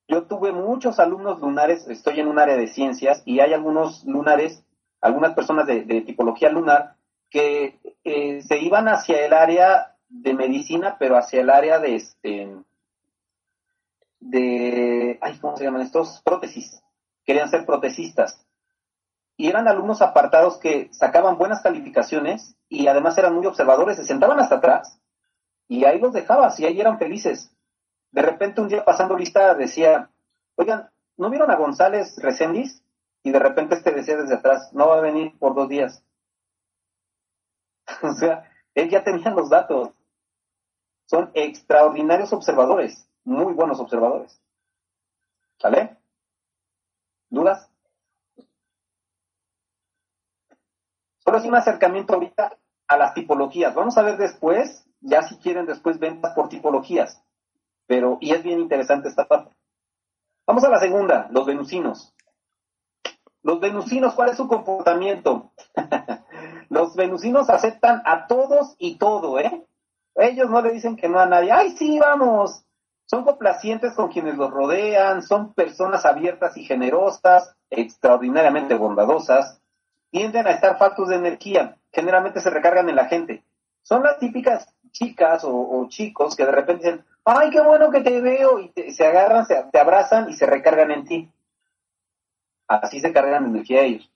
Yo tuve muchos alumnos lunares, estoy en un área de ciencias y hay algunos lunares algunas personas de, tipología lunar, que eh, se iban hacia el área de medicina, pero hacia el área de este de ay, ¿cómo se llaman estos? prótesis. Querían ser protesistas. Y eran alumnos apartados que sacaban buenas calificaciones y además eran muy observadores, se sentaban hasta atrás y ahí los dejabas y ahí eran felices. De repente un día pasando lista decía, oigan, ¿no vieron a González Recendis? Y de repente este decía desde atrás, no va a venir por dos días. o sea, él ya tenía los datos. Son extraordinarios observadores, muy buenos observadores. ¿Sale? ¿Dudas? Solo es un acercamiento ahorita a las tipologías. Vamos a ver después, ya si quieren después ventas por tipologías. Pero, y es bien interesante esta parte. Vamos a la segunda, los venusinos. Los venusinos, ¿cuál es su comportamiento? los venusinos aceptan a todos y todo, ¿eh? Ellos no le dicen que no a nadie. ¡Ay, sí, vamos! Son complacientes con quienes los rodean, son personas abiertas y generosas, extraordinariamente bondadosas, tienden a estar faltos de energía, generalmente se recargan en la gente. Son las típicas chicas o, chicos que de repente dicen, ay, qué bueno que te veo, y se agarran, se, te abrazan y se recargan en ti. Así se cargan energía ellos.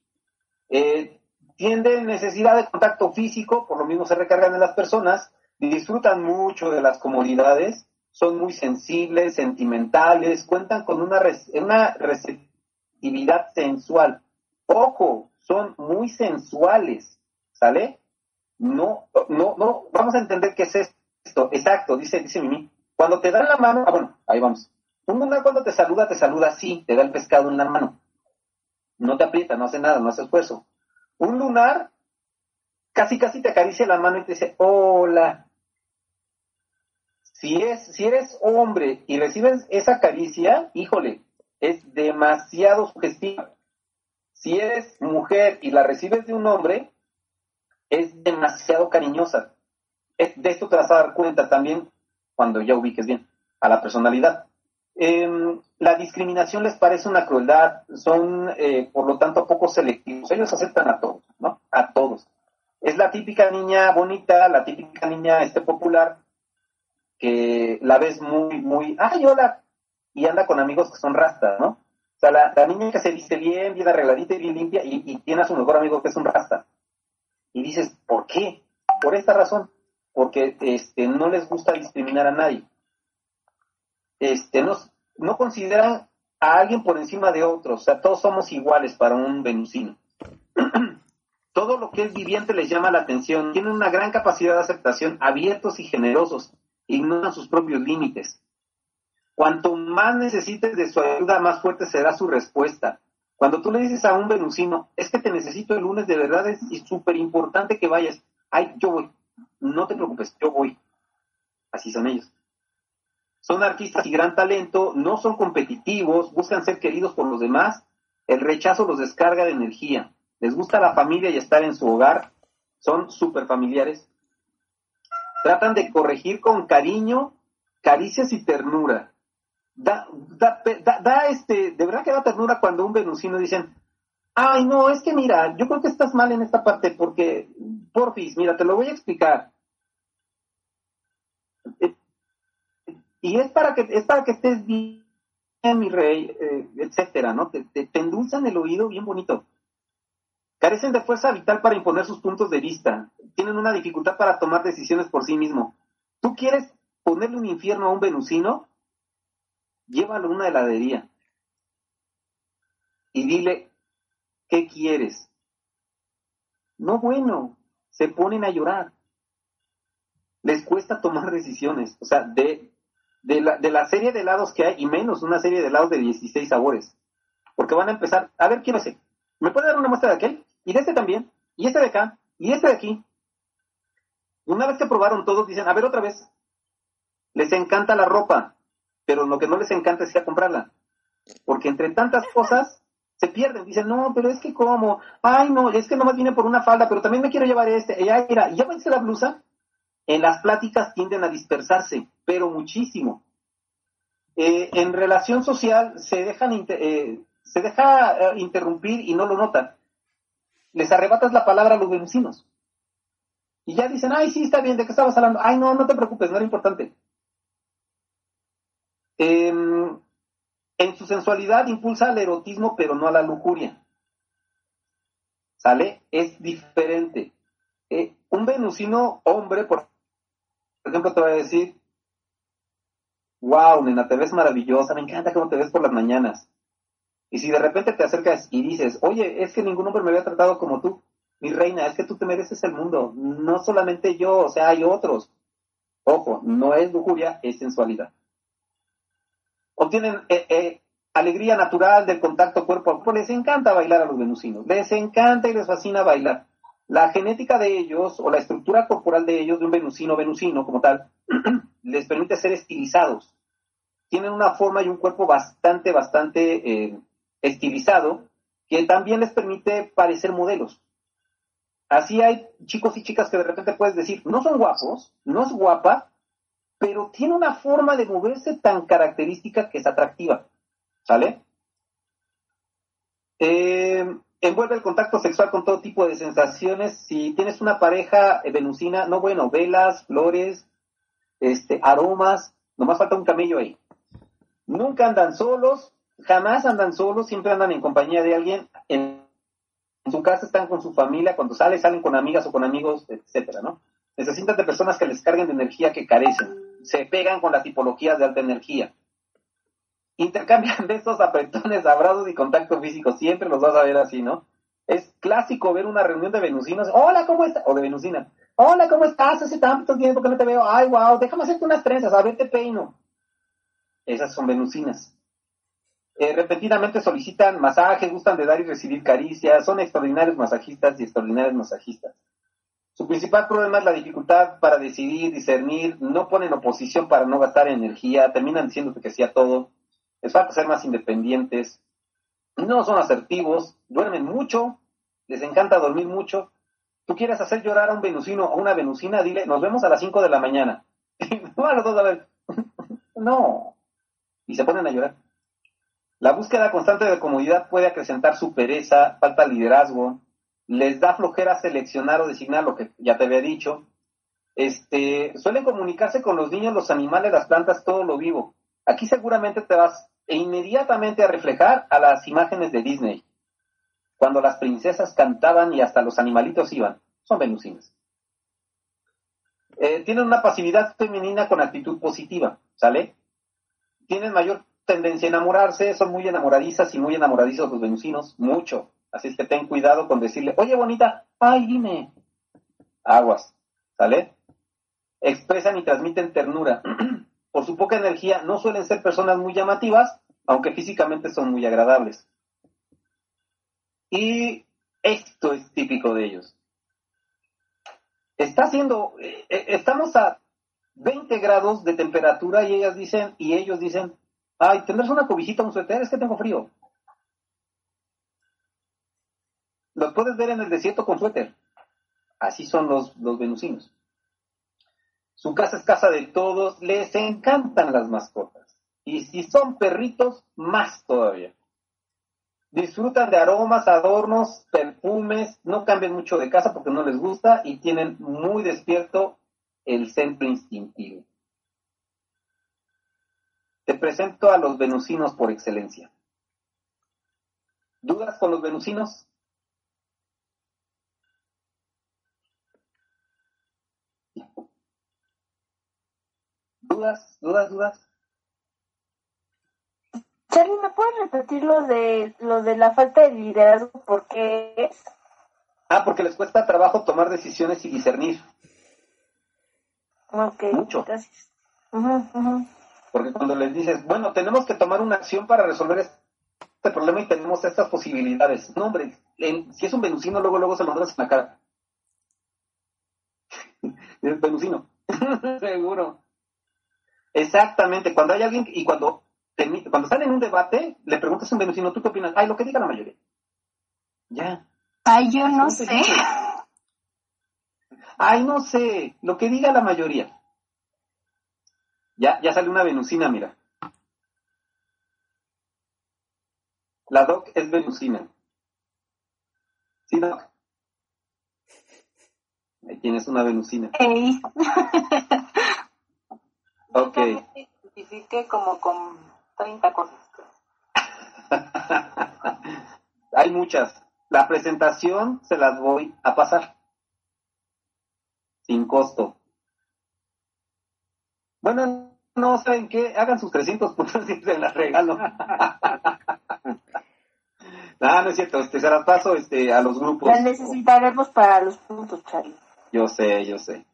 Eh, tienden necesidad de contacto físico, por lo mismo se recargan en las personas, disfrutan mucho de las comodidades, son muy sensibles, sentimentales, cuentan con una, una receptividad sensual. Ojo, son muy sensuales, ¿sale? No, no, no, vamos a entender qué es esto. Exacto, dice, dice Mimi. Cuando te dan la mano, ah, bueno, ahí vamos. Un lunar cuando te saluda, te saluda así, te da el pescado en la mano. No te aprieta, no hace nada, no hace esfuerzo. Un lunar casi casi te acaricia la mano y te dice, hola. Si, es, si eres hombre y recibes esa caricia, híjole, es demasiado sugestiva. Si eres mujer y la recibes de un hombre, es demasiado cariñosa. Es, de esto te vas a dar cuenta también cuando ya ubiques bien a la personalidad. Em, la discriminación les parece una crueldad, son eh, por lo tanto poco selectivos. Ellos aceptan a todos, ¿no? A todos. Es la típica niña bonita, la típica niña este popular, que la ves muy, muy, ay, hola, y anda con amigos que son rastas, ¿no? sea, la, niña que se viste bien, bien arregladita y bien limpia y, tiene a su mejor amigo que es un rasta. Y dices, ¿por qué? Por esta razón, porque este, no les gusta discriminar a nadie. Este, no, no consideran a alguien por encima de otro, o sea, todos somos iguales para un venusino. Todo lo que es viviente les llama la atención, tienen una gran capacidad de aceptación, abiertos y generosos, ignoran sus propios límites. Cuanto más necesites de su ayuda, más fuerte será su respuesta. Cuando tú le dices a un venusino, es que te necesito el lunes, de verdad es súper importante que vayas. Ay, yo voy. No te preocupes, yo voy. Así son ellos. Son artistas y gran talento, no son competitivos, buscan ser queridos por los demás. El rechazo los descarga de energía. Les gusta la familia y estar en su hogar. Son súper familiares. Tratan de corregir con cariño, caricias y ternura da, da, da, este, de verdad que da ternura cuando un venusino dicen, ay no, es que mira, yo creo que estás mal en esta parte porque, porfis, mira, te lo voy a explicar. Y es para que, es para que estés bien, mi rey, eh, etcétera, ¿no? Te, te, te endulzan el oído bien bonito. Carecen de fuerza vital para imponer sus puntos de vista. Tienen una dificultad para tomar decisiones por sí mismo. ¿Tú quieres ponerle un infierno a un venusino? Llévalo a una heladería y dile, ¿qué quieres? No, bueno, se ponen a llorar. Les cuesta tomar decisiones. O sea, de, de, la, de la serie de helados que hay, y menos una serie de helados de 16 sabores. Porque van a empezar, a ver, quiero ese. ¿Me puede dar una muestra de aquel? Y de este también. Y este de acá. Y este de aquí. Una vez que probaron todos, dicen, a ver otra vez. Les encanta la ropa pero lo que no les encanta es ir a comprarla. Porque entre tantas cosas se pierden. Dicen, no, pero es que como, ay, no, es que nomás viene por una falda, pero también me quiero llevar este. Ya, mira, llévense la blusa. En las pláticas tienden a dispersarse, pero muchísimo. Eh, en relación social se dejan eh, se deja eh, interrumpir y no lo notan. les arrebatas la palabra a los venusinos. Y ya dicen, ay, sí, está bien, ¿de qué estabas hablando? Ay, no, no te preocupes, no era importante. Em, en su sensualidad impulsa al erotismo, pero no a la lujuria. ¿Sale? Es diferente. Eh, un venusino hombre, por ejemplo, te va a decir, wow, nena, te ves maravillosa, me encanta cómo te ves por las mañanas. Y si de repente te acercas y dices, oye, es que ningún hombre me había tratado como tú, mi reina, es que tú te mereces el mundo, no solamente yo, o sea, hay otros. Ojo, no es lujuria, es sensualidad. Obtienen eh, eh, alegría natural del contacto cuerpo a cuerpo, les encanta bailar a los venusinos, les encanta y les fascina bailar. La genética de ellos o la estructura corporal de ellos, de un venusino venusino como tal, les permite ser estilizados. Tienen una forma y un cuerpo bastante, bastante eh, estilizado que también les permite parecer modelos. Así hay chicos y chicas que de repente puedes decir, no son guapos, no es guapa, pero tiene una forma de moverse tan característica que es atractiva. ¿Sale? Eh, envuelve el contacto sexual con todo tipo de sensaciones. Si tienes una pareja venusina, no bueno, velas, flores, este, aromas, nomás falta un camello ahí. Nunca andan solos, jamás andan solos, siempre andan en compañía de alguien. En, su casa están con su familia, cuando salen, salen con amigas o con amigos, etcétera, ¿no? Necesitan de personas que les carguen de energía que carecen. Se pegan con las tipologías de alta energía intercambian besos, apretones, abrazos y contacto físico. Siempre los vas a ver así, ¿no? Es clásico ver una reunión de venusinos. Hola, ¿cómo estás? O de venusinas. Hola, ¿cómo estás? Hace tanto tiempo que no te veo. Ay, wow, déjame hacerte unas trenzas. A ver, te peino. Esas son venusinas. Eh, repentinamente solicitan masajes, gustan de dar y recibir caricias, son extraordinarios masajistas y extraordinarios masajistas. Su principal problema es la dificultad para decidir, discernir, no ponen oposición para no gastar energía, terminan diciéndote que sí a todo les falta ser más independientes, no son asertivos, duermen mucho, les encanta dormir mucho. Tú quieres hacer llorar a un venusino o una venusina, dile, nos vemos a las 5 de la mañana. no. Y se ponen a llorar. La búsqueda constante de comodidad puede acrecentar su pereza, falta liderazgo, les da flojera seleccionar o designar lo que ya te había dicho. Este, suelen comunicarse con los niños, los animales, las plantas, todo lo vivo. Aquí seguramente te vas e inmediatamente a reflejar a las imágenes de Disney, cuando las princesas cantaban y hasta los animalitos iban. Son venusinas. Eh, tienen una pasividad femenina con actitud positiva, ¿sale? Tienen mayor tendencia a enamorarse, son muy enamoradizas y muy enamoradizos los venusinos, mucho. Así es que ten cuidado con decirle, oye bonita, ay dime. Aguas, ¿sale? Expresan y transmiten ternura. por su poca energía, no suelen ser personas muy llamativas, aunque físicamente son muy agradables. Y esto es típico de ellos. Está haciendo, eh, eh, estamos a 20 grados de temperatura y ellas dicen, y ellos dicen, ay, ¿tendrás una cobijita, un suéter? Es que tengo frío. Los puedes ver en el desierto con suéter. Así son los, venusinos. Su casa es casa de todos, les encantan las mascotas. Y si son perritos, más todavía. Disfrutan de aromas, adornos, perfumes, no cambian mucho de casa porque no les gusta y tienen muy despierto el centro instintivo. Te presento a los venusinos por excelencia. ¿Dudas con los venusinos? ¿Dudas? ¿Dudas? ¿Dudas? Charlie, ¿me puedes repetir lo de, lo de la falta de liderazgo? ¿Por qué es? Ah, porque les cuesta trabajo tomar decisiones y discernir. Ok, Mucho. gracias. Porque cuando les dices, bueno, tenemos que tomar una acción para resolver este problema y tenemos estas posibilidades. No, hombre, si es un venusino, luego, luego se lo das en la cara. es venusino. Seguro. Exactamente, cuando hay alguien y cuando, cuando están en un debate, le preguntas a un venusino, ¿tú qué opinas? Ay, lo que diga la mayoría. Ya. Ay, yo no sé. Ay, no sé, lo que diga la mayoría. Ya, ya sale una venusina, mira. La doc es venusina. ¿Sí, doc? Ahí tienes una venusina. Ey. Ok. Identifique como con 30 cosas. Hay muchas. La presentación se las voy a pasar. Sin costo. Bueno, no saben qué, hagan sus 300 puntos y se las regalo. no, no es cierto, este, se las paso este, a los grupos. Las necesitaremos para los puntos, Charlie. Yo sé, yo sé.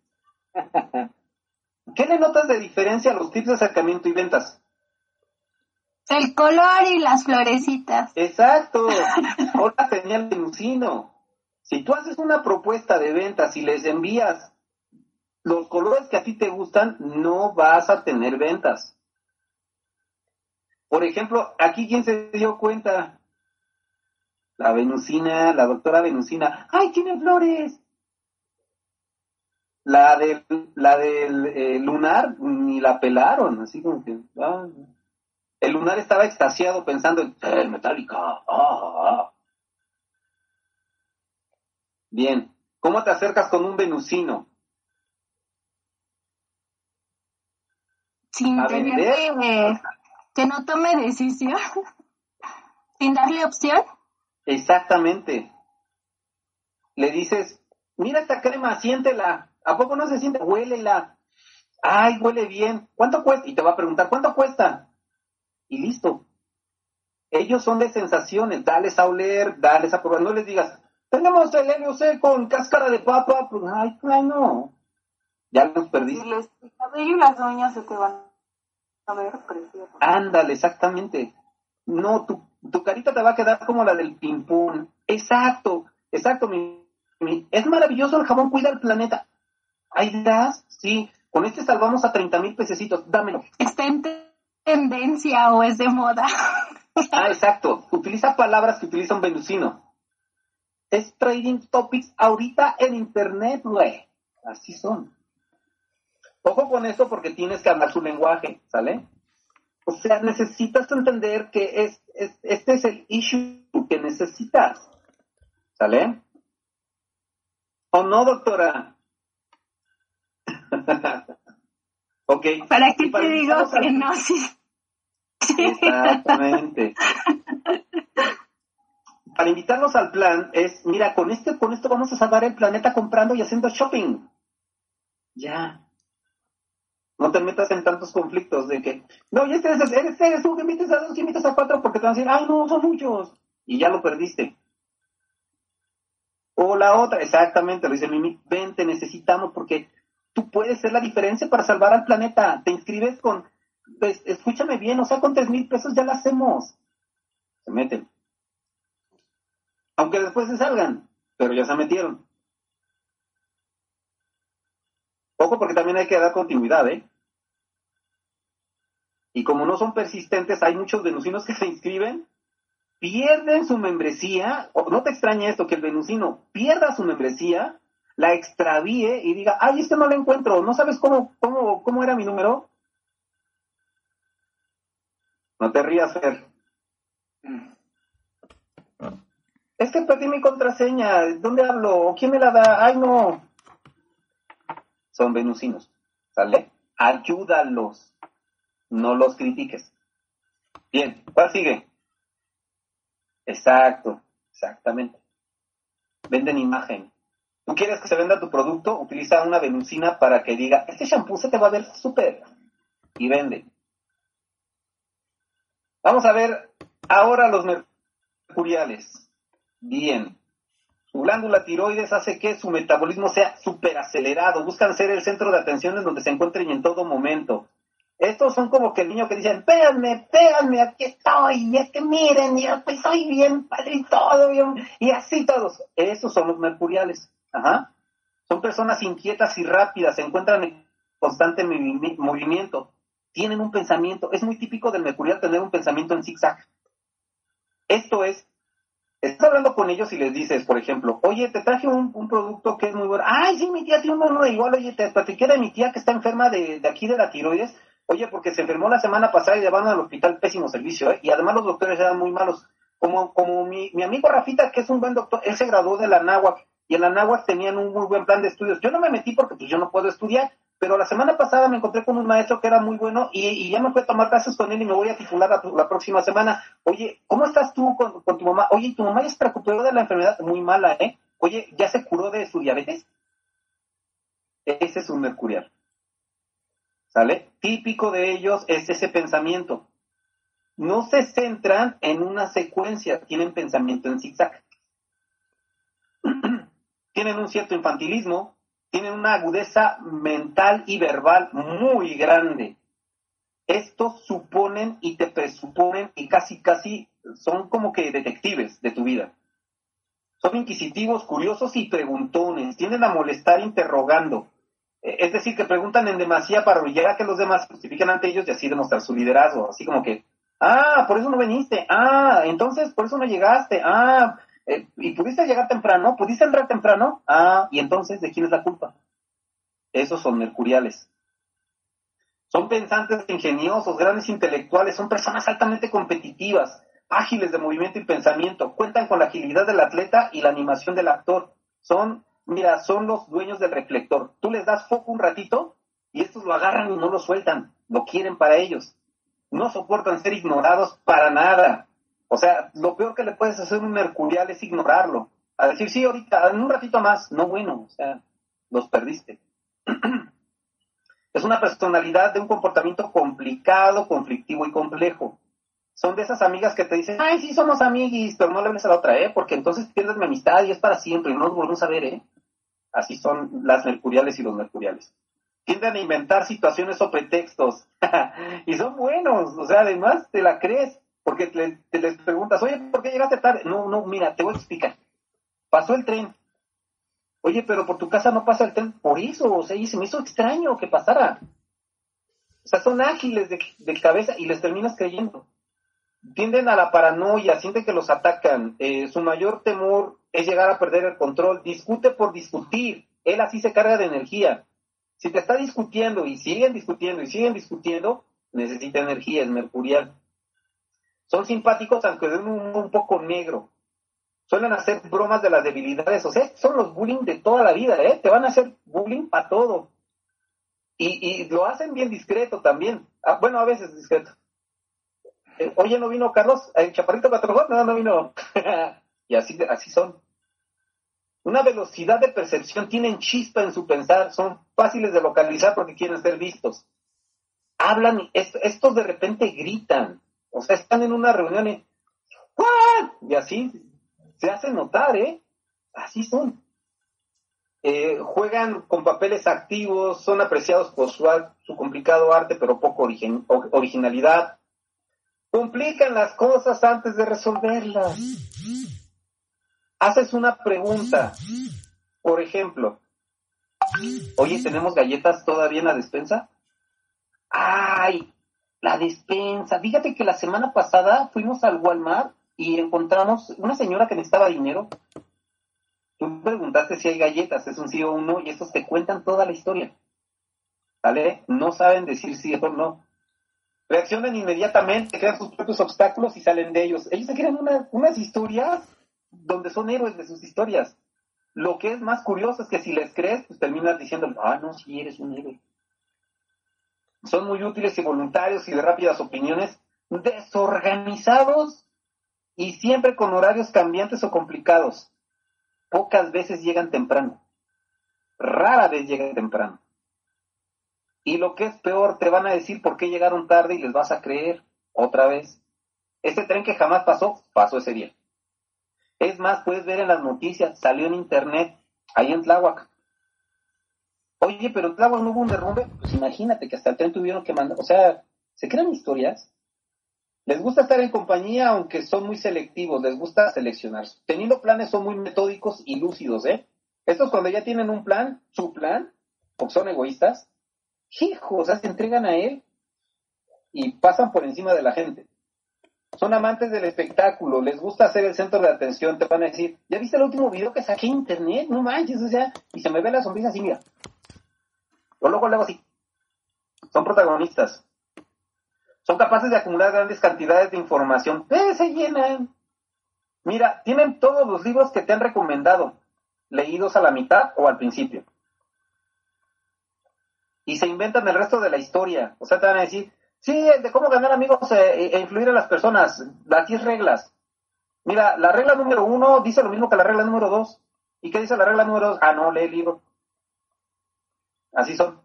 ¿Qué le notas de diferencia a los tips de acercamiento y ventas? El color y las florecitas. Exacto. Ahora señal venusino. Si tú haces una propuesta de ventas y les envías los colores que a ti te gustan, no vas a tener ventas. Por ejemplo, aquí quién se dio cuenta? La venusina, la doctora venusina. ¡Ay, tiene flores! La del, la del eh, lunar ni la pelaron, así como que... ah. El lunar estaba extasiado pensando en "Eh, Metallica. ah, ah". Bien, ¿cómo te acercas con un venusino? Sin tener que, que no tome decisión. Sin darle opción. Exactamente. Le dices, mira esta crema, siéntela. ¿A poco no se siente? Huélela. Ay, huele bien. ¿Cuánto cuesta? Y te va a preguntar, ¿cuánto cuesta? Y listo. Ellos son de sensaciones. Dales a oler, dales a probar. No les digas, tenemos el LOC con cáscara de papa. Pues, ay, no. Ya los perdiste. les el cabello y las uñas se te van a ver preciosos. Ándale, exactamente. No, tu, tu carita te va a quedar como la del ping-pong. Exacto, exacto. Mi, mi- es maravilloso el jabón, cuida el planeta. ¿Hay gas? Sí. Con este salvamos a 30 mil pececitos. Dámelo. Está en te- tendencia o es de moda. Ah, exacto. Utiliza palabras que utiliza un venusino. Es trading topics ahorita en internet, güey. Así son. Ojo con eso porque tienes que hablar su lenguaje, ¿sale? O sea, necesitas entender que es, es- este es el issue que necesitas. ¿Sale? ¿O no, doctora? ok. ¿Para qué te digo que no? Sí. Exactamente. Para invitarlos al plan es, mira, con este, con esto vamos a salvar el planeta comprando y haciendo shopping. Ya. No te metas en tantos conflictos de que, no, y este es, eres, eres tú que invites a dos y invites a cuatro porque te van a decir, ay, no, son muchos. Y ya lo perdiste. O la otra, exactamente, lo dice Mimi, ven, te necesitamos porque tú puedes ser la diferencia para salvar al planeta. Te inscribes con, pues, escúchame bien, o sea, con tres mil pesos ya lo hacemos. Se meten. Aunque después se salgan, pero ya se metieron. Ojo, porque también hay que dar continuidad, ¿eh? Y como no son persistentes, hay muchos venusinos que se inscriben, pierden su membresía, no te extraña esto, que el venusino pierda su membresía, la extravíe y diga, ay, este no lo encuentro, ¿no sabes cómo, cómo, cómo era mi número? No te rías, Fer. Es que perdí mi contraseña. ¿Dónde hablo? ¿O ¿Quién me la da? Ay, no. Son venusinos. ¿Sale? Ayúdalos. No los critiques. Bien, ¿cuál sigue? Exacto, exactamente. Venden imagen. ¿Tú quieres que se venda tu producto? Utiliza una venusina para que diga, este shampoo se te va a ver súper. Y vende. Vamos a ver ahora los mercuriales. Bien. Su glándula tiroides hace que su metabolismo sea súper acelerado. Buscan ser el centro de atención en donde se encuentren en todo momento. Estos son como que el niño que dice, véanme, véanme, aquí estoy, y es que miren, y pues, soy bien padre y todo, bien", y así todos. Esos son los mercuriales. Ajá. Son personas inquietas y rápidas, se encuentran en constante movi- movimiento, tienen un pensamiento, es muy típico del mercurial tener un pensamiento en zigzag. Esto es, estás hablando con ellos y les dices, por ejemplo, oye, te traje un, producto que es muy bueno. Ay, sí, mi tía tiene uno no, igual, oye, te platiqué de mi tía que está enferma de, aquí de la tiroides. Oye, porque se enfermó la semana pasada y llevaron al hospital pésimo servicio, ¿eh? Y además los doctores eran muy malos. Como, como mi, mi amigo Rafita, que es un buen doctor, él se graduó de la náhuac y en la náhuatl tenían un muy buen plan de estudios. Yo no me metí porque pues yo no puedo estudiar, pero la semana pasada me encontré con un maestro que era muy bueno y, y ya me fui a tomar clases con él y me voy a titular la, próxima semana. Oye, ¿cómo estás tú con, tu mamá? Oye, ¿tu mamá ya se preocupó de la enfermedad? Muy mala, ¿eh? Oye, ¿ya se curó de su diabetes? Ese es un mercurial. ¿Sale? Típico de ellos es ese pensamiento. No se centran en una secuencia, tienen pensamiento en zigzag. Tienen un cierto infantilismo, tienen una agudeza mental y verbal muy grande. Estos suponen y te presuponen y casi, casi son como que detectives de tu vida. Son inquisitivos, curiosos y preguntones. Tienden a molestar interrogando. Eh, Es decir, que preguntan en demasía para obligar a que los demás justifiquen ante ellos y así demostrar su liderazgo. Así como que, ah, por eso no viniste. Ah, entonces por eso no llegaste. Ah, eh, ¿y pudiste llegar temprano? ¿Pudiste entrar temprano? Ah, y entonces, ¿de quién es la culpa? Esos son mercuriales. Son pensantes ingeniosos, grandes intelectuales, son personas altamente competitivas, ágiles de movimiento y pensamiento, cuentan con la agilidad del atleta y la animación del actor. Son, mira, son los dueños del reflector. Tú les das foco un ratito y estos lo agarran y no lo sueltan, lo quieren para ellos. No soportan ser ignorados para nada. O sea, lo peor que le puedes hacer a un mercurial es ignorarlo. A decir, sí, ahorita, en un ratito más. No, bueno, o sea, los perdiste. es una personalidad de un comportamiento complicado, conflictivo y complejo. Son de esas amigas que te dicen, ay, sí, somos amiguis, pero no le hables a la otra, ¿eh? Porque entonces pierdes mi amistad y es para siempre y no nos volvemos a ver, ¿eh? Así son las mercuriales y los mercuriales. Tienden a inventar situaciones o pretextos. y son buenos, o sea, además te la crees, porque te, les preguntas, oye, ¿por qué llegaste tarde? No, no, mira, te voy a explicar. Pasó el tren. Oye, pero por tu casa no pasa el tren. Por eso, o sea, y se me hizo extraño que pasara. O sea, son ágiles de, de cabeza y les terminas creyendo. Tienden a la paranoia, sienten que los atacan. Eh, su mayor temor es llegar a perder el control. Discute por discutir. Él así se carga de energía. Si te está discutiendo y siguen discutiendo y siguen discutiendo, necesita energía, es mercurial. Son simpáticos aunque de un un poco negro. Suelen hacer bromas de las debilidades. O sea, son los bullying de toda la vida, ¿eh? Te van a hacer bullying para todo. Y, y lo hacen bien discreto también. Ah, bueno, a veces discreto. Eh, Oye, ¿no vino Carlos? ¿El chaparrito Patrón? No, no vino. y así, así son. Una velocidad de percepción, tienen chispa en su pensar, son fáciles de localizar porque quieren ser vistos. Hablan, estos de repente gritan. O sea, están en una reunión y, ¡Ah! y así se hace notar, ¿eh? Así son. Eh, juegan con papeles activos, son apreciados por su, su complicado arte, pero poco originalidad. Complican las cosas antes de resolverlas. Haces una pregunta, por ejemplo, oye, ¿tenemos galletas todavía en la despensa? ¡Ay! La despensa. Fíjate que la semana pasada fuimos al Walmart y encontramos una señora que necesitaba dinero. Tú preguntaste si hay galletas, es un sí o un no, y estos te cuentan toda la historia. ¿Vale? No saben decir sí o no. Reaccionan inmediatamente, crean sus propios obstáculos y salen de ellos. Ellos se crean una- unas historias donde son héroes de sus historias. Lo que es más curioso es que si les crees, pues terminas diciendo, ah, no, sí, eres un héroe. Son muy útiles y voluntarios y de rápidas opiniones, desorganizados y siempre con horarios cambiantes o complicados. Pocas veces llegan temprano. Rara vez llegan temprano. Y lo que es peor, te van a decir por qué llegaron tarde y les vas a creer otra vez. Este tren que jamás pasó, pasó ese día. Es más, puedes ver en las noticias, salió en internet, ahí en Tláhuac. Oye, pero Tláhuac no hubo un derrumbe. Pues imagínate que hasta el tren tuvieron que mandar. O sea, ¿se crean historias? Les gusta estar en compañía, aunque son muy selectivos, les gusta seleccionar. Teniendo planes son muy metódicos y lúcidos, ¿eh? Estos cuando ya tienen un plan, su plan, porque son egoístas, hijo, o sea, se entregan a él y pasan por encima de la gente. Son amantes del espectáculo, les gusta ser el centro de atención, te van a decir, ¿ya viste el último video que saqué en internet? No manches, o sea, y se me ve la sonrisa así, mira. Yo luego luego así. Son protagonistas. Son capaces de acumular grandes cantidades de información. ¡Eh, se llenan! Mira, tienen todos los libros que te han recomendado. leídos a la mitad o al principio. Y se inventan el resto de la historia. O sea, te van a decir, sí, de cómo ganar amigos e, e influir a las personas. Las 10 reglas. Mira, la regla número uno dice lo mismo que la regla número dos. ¿Y qué dice la regla número dos? Ah, no, lee el libro. Así son.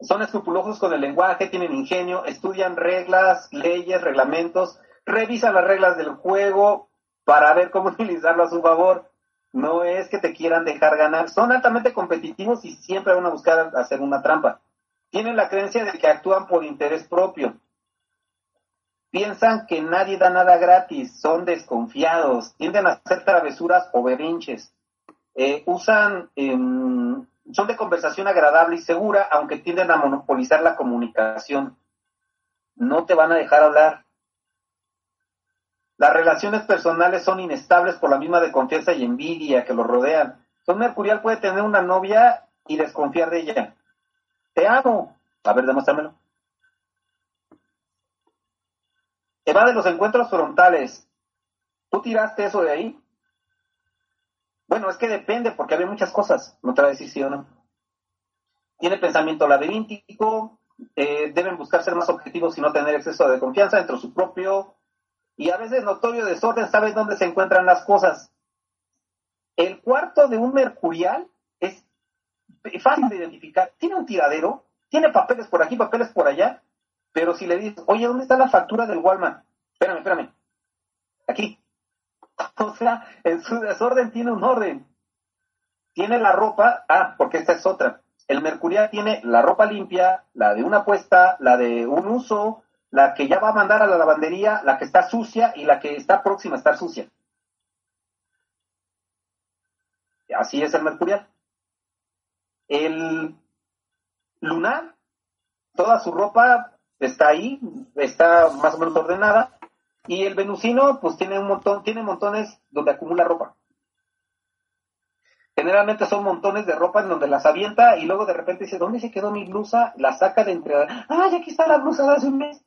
Son escrupulosos con el lenguaje, tienen ingenio, estudian reglas, leyes, reglamentos, revisan las reglas del juego para ver cómo utilizarlo a su favor. No es que te quieran dejar ganar. Son altamente competitivos y siempre van a buscar hacer una trampa. Tienen la creencia de que actúan por interés propio. Piensan que nadie da nada gratis, son desconfiados, tienden a hacer travesuras o berrinches. Eh, usan, em, son de conversación agradable y segura, aunque tienden a monopolizar la comunicación. No te van a dejar hablar. Las relaciones personales son inestables por la misma de confianza y envidia que los rodean. Son Mercurial puede tener una novia y desconfiar de ella. Te amo. A ver, demuéstramelo. va de los encuentros frontales. ¿Tú tiraste eso de ahí? Bueno, es que depende, porque había muchas cosas. No te sí o no. Tiene pensamiento laberíntico, eh, deben buscar ser más objetivos y no tener exceso de confianza dentro de su propio y a veces notorio desorden, sabes dónde se encuentran las cosas. El cuarto de un mercurial es fácil de identificar. Tiene un tiradero, tiene papeles por aquí, papeles por allá, pero si le dices, oye, ¿dónde está la factura del Walmart? Espérame, espérame. Aquí. O sea, en su desorden tiene un orden. Tiene la ropa, ah, porque esta es otra. El mercurial tiene la ropa limpia, la de una puesta, la de un uso, la que ya va a mandar a la lavandería, la que está sucia y la que está próxima a estar sucia. Así es el mercurial. El lunar, toda su ropa está ahí, está más o menos ordenada, y el venusino, pues tiene un montón, tiene montones donde acumula ropa. Generalmente son montones de ropa en donde las avienta y luego de repente dice, ¿dónde se quedó mi blusa? La saca de entre, ¡ay, aquí está la blusa de hace un mes!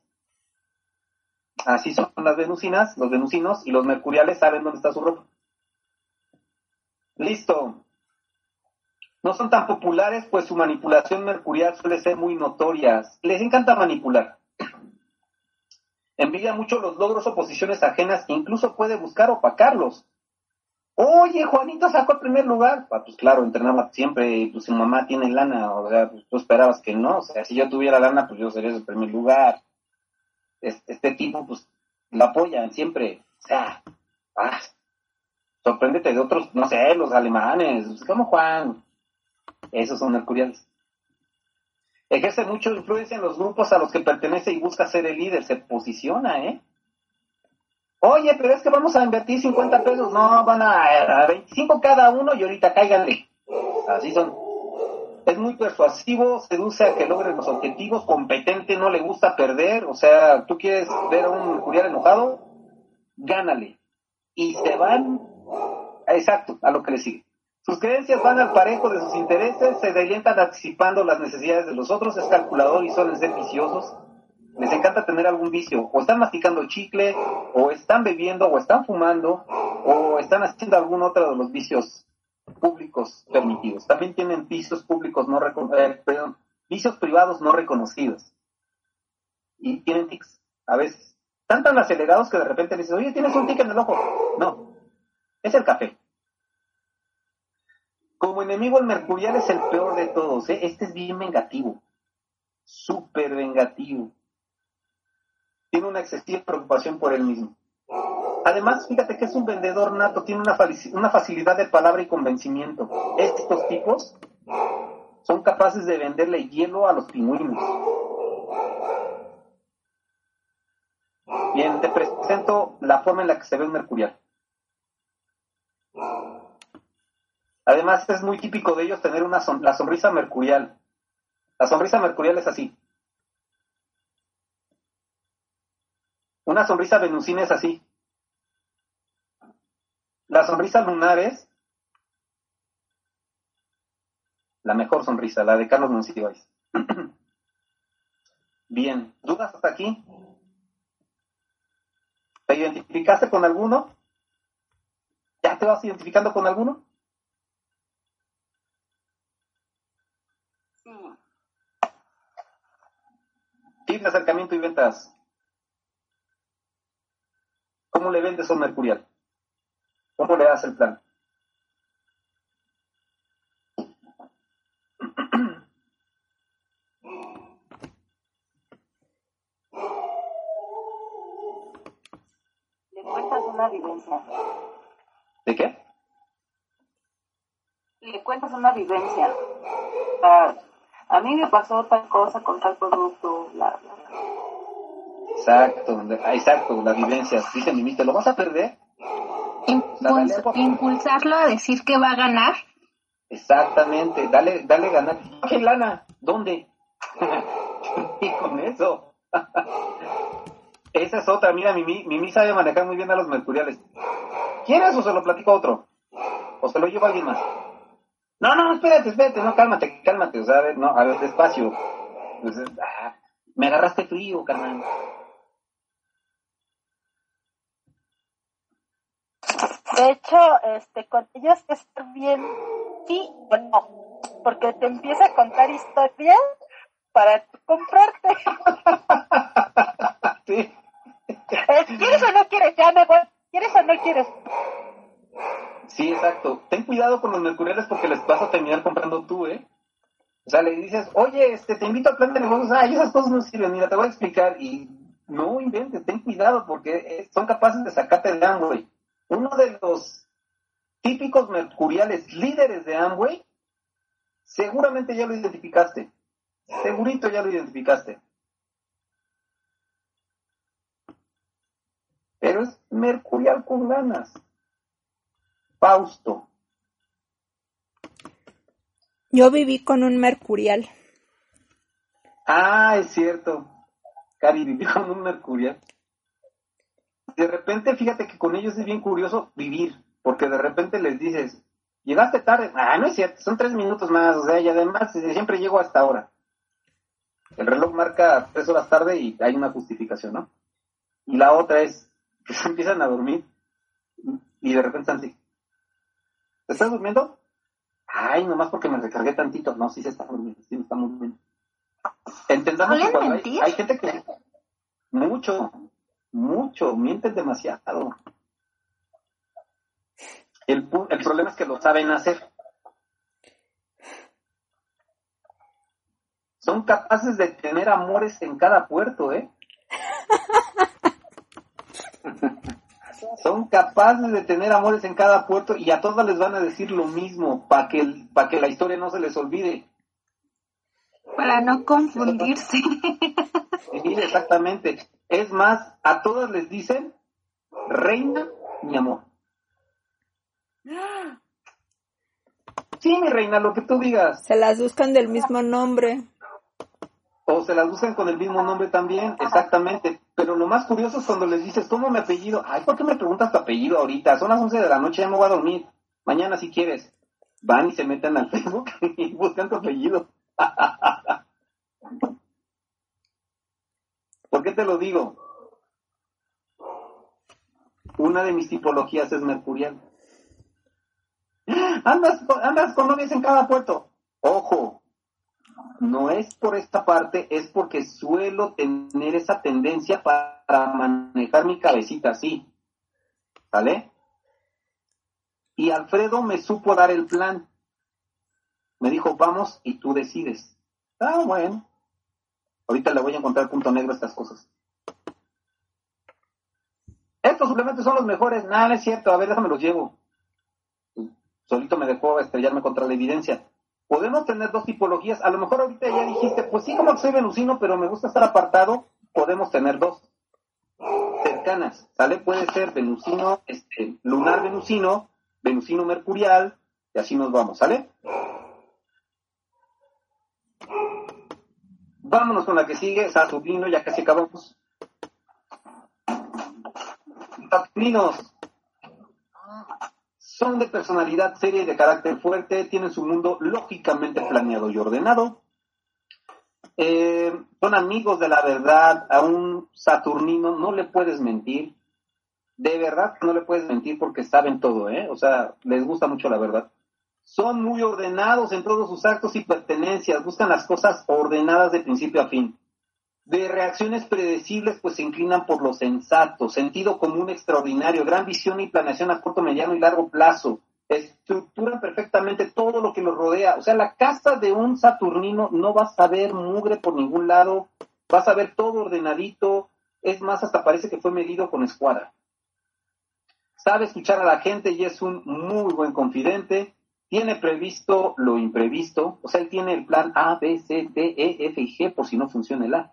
Así son las venusinas, los venusinos y los mercuriales saben dónde está su ropa. Listo. No son tan populares, pues su manipulación mercurial suele ser muy notoria. Les encanta manipular. Envidia mucho los logros o posiciones ajenas, incluso puede buscar opacarlos. Oye, Juanito sacó el primer lugar. Ah, pues claro, entrenaba siempre, pues su mamá tiene lana, o sea, pues, tú esperabas que no, o sea, si yo tuviera lana, pues yo sería el primer lugar. Este, tipo, pues, la apoyan siempre, o sea, ah, sorpréndete de otros, no sé, los alemanes, pues, como Juan, esos son mercuriales. Ejerce mucha influencia en los grupos a los que pertenece y busca ser el líder, se posiciona, ¿eh? Oye, pero es que vamos a invertir 50 pesos, no, van a, 25 cada uno y ahorita cáiganle. Así son. Es muy persuasivo, seduce a que logren los objetivos, competente, no le gusta perder, o sea, tú quieres ver a un mercurial enojado, gánale. Y se van, exacto, a lo que le sigue. Sus creencias van al parejo de sus intereses, se delientan anticipando las necesidades de los otros, es calculador y suelen ser viciosos. Les encanta tener algún vicio, o están masticando chicle, o están bebiendo, o están fumando, o están haciendo algún otro de los vicios públicos permitidos. También tienen vicios públicos no eh, vicios privados no reconocidos. Y tienen tics, a veces. Están tan acelerados que de repente le dices, oye, tienes un tic en el ojo. No, es el café. Como enemigo el mercurial es el peor de todos, ¿eh? Este es bien vengativo. Súper vengativo. Tiene una excesiva preocupación por él mismo. Además, fíjate que es un vendedor nato, tiene una, facilidad de palabra y convencimiento. Estos tipos son capaces de venderle hielo a los pingüinos. Bien, te presento la forma en la que se ve un mercurial. Además, es muy típico de ellos tener una la sonrisa mercurial. La sonrisa mercurial es así. Una sonrisa venusina es así. La sonrisa lunar es la mejor sonrisa, la de Carlos Monsiváis. Bien, ¿dudas hasta aquí? ¿Te identificaste con alguno? te vas identificando con alguno? De acercamiento y ventas. ¿Cómo le vendes a un mercurial? ¿Cómo le das el plan? Le cuentas una vivencia. ¿De qué? Le cuentas una vivencia. Ah, a mí me pasó tal cosa con tal producto, bla, bla, bla. Exacto, la- exacto, la vivencia. Dice mi ¿lo vas a perder? Impuls- impulsarlo a decir que va a ganar. Exactamente, dale, dale ganar. ¿Qué lana? ¿Dónde? y con eso. Esa es otra, mira, Mimi, Mimi sabe manejar muy bien a los mercuriales. ¿Quieres o se lo platico a otro? ¿O se lo llevo a alguien más? No, no, espérate, espérate, no, cálmate, cálmate, o sea, a ver, no, a ver, despacio. Pues, ah, me agarraste frío, carnal. De hecho, este, con ellos es bien sí o no, porque te empieza a contar historias para comprarte. sí. Es, ¿Quieres o no quieres? Ya me voy. ¿Quieres o no quieres? Sí, exacto. Ten cuidado con los mercuriales porque les vas a terminar comprando tú, ¿eh? O sea, le dices, oye, este, te invito al plan de negocios. Ay, esas cosas no sirven, mira, te voy a explicar. Y no inventes, ten cuidado porque eh, son capaces de sacarte de Amway. Uno de los típicos mercuriales líderes de Amway, seguramente ya lo identificaste. Segurito ya lo identificaste. Pero es mercurial con ganas. Fausto. Yo viví con un mercurial. Ah, es cierto. Cari vivió con un mercurial. De repente, fíjate que con ellos es bien curioso vivir, porque de repente les dices, llegaste tarde. Ah, no es cierto, son tres minutos más, o sea, y además siempre llego hasta ahora. El reloj marca tres horas tarde y hay una justificación, ¿no? Y la otra es que se empiezan a dormir y de repente están así. ¿Te estás durmiendo? Ay, nomás porque me recargué tantito. No, sí se está durmiendo, sí me está durmiendo. Entendamos que ¿Suelen cuando hay, hay gente que... Mucho, mucho, mienten demasiado. El, el problema es que lo saben hacer. Son capaces de tener amores en cada puerto, ¿eh? Son capaces de tener amores en cada puerto y a todos les van a decir lo mismo para que, el- pa' que la historia no se les olvide. Para no confundirse. Sí, exactamente. Es más, a todas les dicen, reina, mi amor. Sí, mi reina, lo que tú digas. Se las buscan del mismo nombre. O se las buscan con el mismo nombre también, exactamente. Pero lo más curioso es cuando les dices, ¿cómo me apellido? Ay, ¿por qué me preguntas tu apellido ahorita? Son las 11 de la noche, ya me voy a dormir. Mañana si quieres. Van y se meten al Facebook y buscan tu apellido. ¿Por qué te lo digo? Una de mis tipologías es mercurial. Andas, andas con novias en cada puerto. Ojo, no es por esta parte, es porque suelo tener esa tendencia para manejar mi cabecita así. ¿Vale? Y Alfredo me supo dar el plan. Me dijo, vamos y tú decides. Ah, bueno. Ahorita le voy a encontrar punto negro a estas cosas. Estos suplementos son los mejores. Nada, no es cierto. A ver, déjame los llevo. Solito me dejó estrellarme contra la evidencia. Podemos tener dos tipologías. A lo mejor ahorita ya dijiste, pues sí, como soy venusino, pero me gusta estar apartado. Podemos tener dos cercanas. ¿Sale? Puede ser venusino, este, lunar venusino, venusino mercurial, y así nos vamos. ¿Sale? Vámonos con la que sigue, Saturnino, ya casi acabamos. Saturninos son de personalidad seria y de carácter fuerte, tienen su mundo lógicamente planeado y ordenado. Eh, son amigos de la verdad, a un Saturnino no le puedes mentir, de verdad no le puedes mentir porque saben todo, ¿eh? O sea, les gusta mucho la verdad. Son muy ordenados en todos sus actos y pertenencias, buscan las cosas ordenadas de principio a fin. De reacciones predecibles, pues se inclinan por lo sensato, sentido común extraordinario, gran visión y planeación a corto, mediano y largo plazo. Estructuran perfectamente todo lo que los rodea. O sea, la casa de un saturnino no vas a ver mugre por ningún lado, vas a ver todo ordenadito. Es más, hasta parece que fue medido con escuadra sabe escuchar a la gente y es un muy buen confidente, tiene previsto lo imprevisto, o sea, él tiene el plan A, B, C, D, E, F y G por si no funciona el A.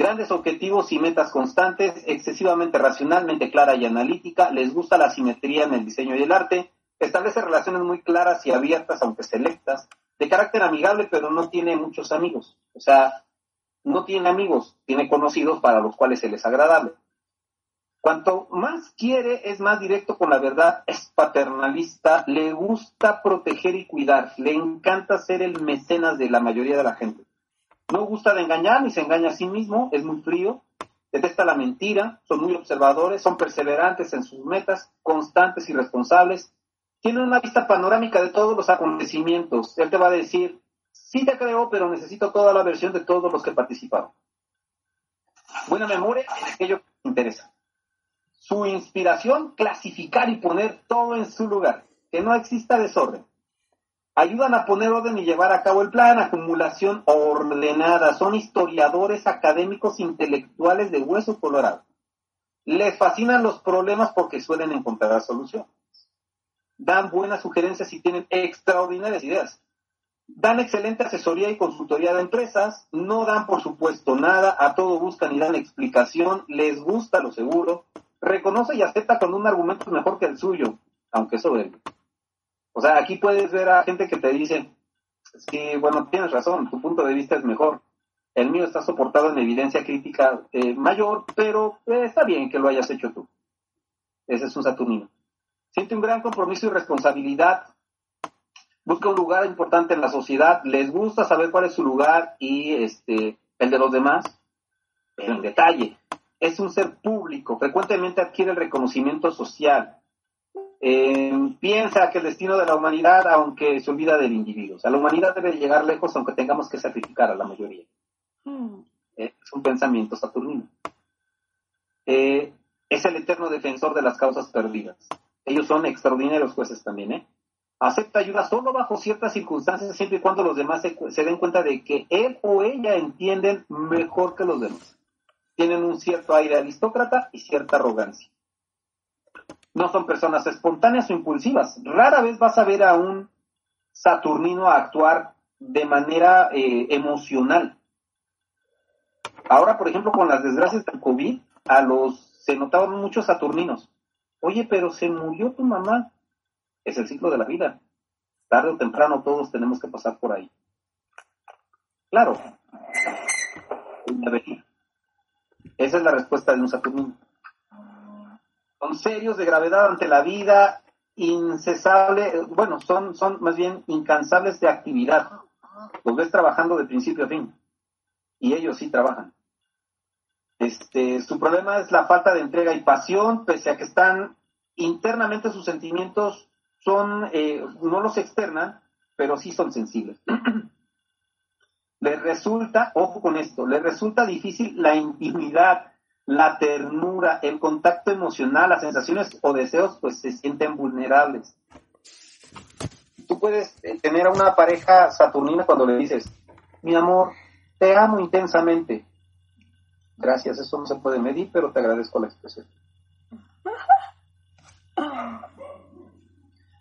Grandes objetivos y metas constantes, excesivamente racionalmente clara y analítica, les gusta la simetría en el diseño y el arte, establece relaciones muy claras y abiertas, aunque selectas, de carácter amigable, pero no tiene muchos amigos. O sea, no tiene amigos, tiene conocidos para los cuales él es agradable. Cuanto más quiere, es más directo con la verdad, es paternalista, le gusta proteger y cuidar, le encanta ser el mecenas de la mayoría de la gente. No gusta de engañar ni se engaña a sí mismo, es muy frío, detesta la mentira, son muy observadores, son perseverantes en sus metas, constantes y responsables, tienen una vista panorámica de todos los acontecimientos. Él te va a decir, sí te creo, pero necesito toda la versión de todos los que participaron. Buena memoria en aquello que te interesa su inspiración, clasificar y poner todo en su lugar, que no exista desorden. Ayudan a poner orden y llevar a cabo el plan, acumulación ordenada. Son historiadores académicos intelectuales de hueso colorado. Les fascinan los problemas porque suelen encontrar soluciones. Dan buenas sugerencias y tienen extraordinarias ideas. Dan excelente asesoría y consultoría de empresas. No dan, por supuesto, nada. A todo buscan y dan explicación. Les gusta lo seguro reconoce y acepta cuando un argumento es mejor que el suyo, aunque soberbio. O sea, aquí puedes ver a gente que te dice, sí, bueno, tienes razón, tu punto de vista es mejor. El mío está soportado en evidencia crítica eh, mayor, pero eh, está bien que lo hayas hecho tú. Ese es un Saturnino. Siente un gran compromiso y responsabilidad. Busca un lugar importante en la sociedad. Les gusta saber cuál es su lugar y este el de los demás, pero en detalle es un ser público, frecuentemente adquiere el reconocimiento social. Eh, piensa que el destino de la humanidad, aunque se olvida del individuo. O sea, la humanidad debe llegar lejos aunque tengamos que sacrificar a la mayoría. Hmm. Eh, es un pensamiento saturnino. Eh, es el eterno defensor de las causas perdidas. Ellos son extraordinarios jueces también, ¿eh? Acepta ayuda solo bajo ciertas circunstancias, siempre y cuando los demás se den cuenta de que él o ella entienden mejor que los demás tienen un cierto aire aristócrata y cierta arrogancia. No son personas espontáneas o impulsivas. Rara vez vas a ver a un Saturnino actuar de manera eh, emocional. Ahora, por ejemplo, con las desgracias del COVID, a los se notaban muchos Saturninos. Oye, pero se murió tu mamá. Es el ciclo de la vida. Tarde o temprano todos tenemos que pasar por ahí. Claro. Esa es la respuesta de un Saturnino. Son serios de gravedad ante la vida, incesable, bueno, son, son más bien incansables de actividad. Los ves trabajando de principio a fin. Y ellos sí trabajan. Este, su problema es la falta de entrega y pasión, pese a que están internamente sus sentimientos son, eh, no los externan, pero sí son sensibles. le resulta, ojo con esto, le resulta difícil la intimidad, la ternura, el contacto emocional, las sensaciones o deseos, pues se sienten vulnerables. Tú puedes eh, tener a una pareja saturnina cuando le dices, mi amor, te amo intensamente. Gracias, eso no se puede medir, pero te agradezco la expresión.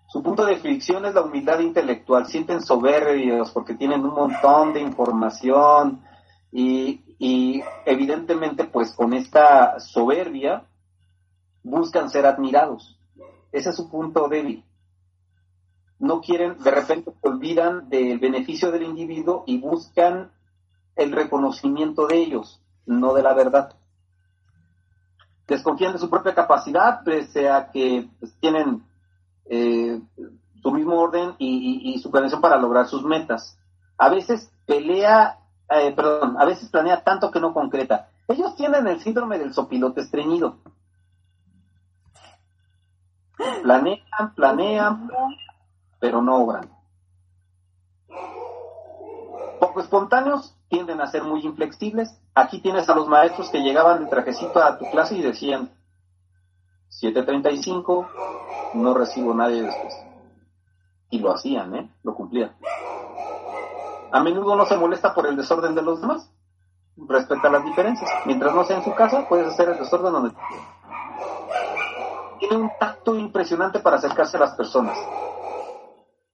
Su punto de fricción es la humildad intelectual. Sienten soberbios porque tienen un montón de información y, evidentemente pues con esta soberbia buscan ser admirados. Ese es su punto débil. No quieren, de repente olvidan del beneficio del individuo y buscan el reconocimiento de ellos, no de la verdad. Desconfían de su propia capacidad, pese a que pues, tienen eh, su mismo orden y, su planeación para lograr sus metas. A veces pelea, eh, perdón, a veces planea tanto que no concreta. Ellos tienen el síndrome del sopilote estreñido. Planean, planean, pero no obran. Poco espontáneos tienden a ser muy inflexibles. Aquí tienes a los maestros que llegaban de trajecito a tu clase y decían 7.35, no recibo nadie después. Y lo hacían, ¿eh? Lo cumplían. A menudo no se molesta por el desorden de los demás. Respeta las diferencias. Mientras no sea en su casa, puedes hacer el desorden donde tiene un tacto impresionante para acercarse a las personas.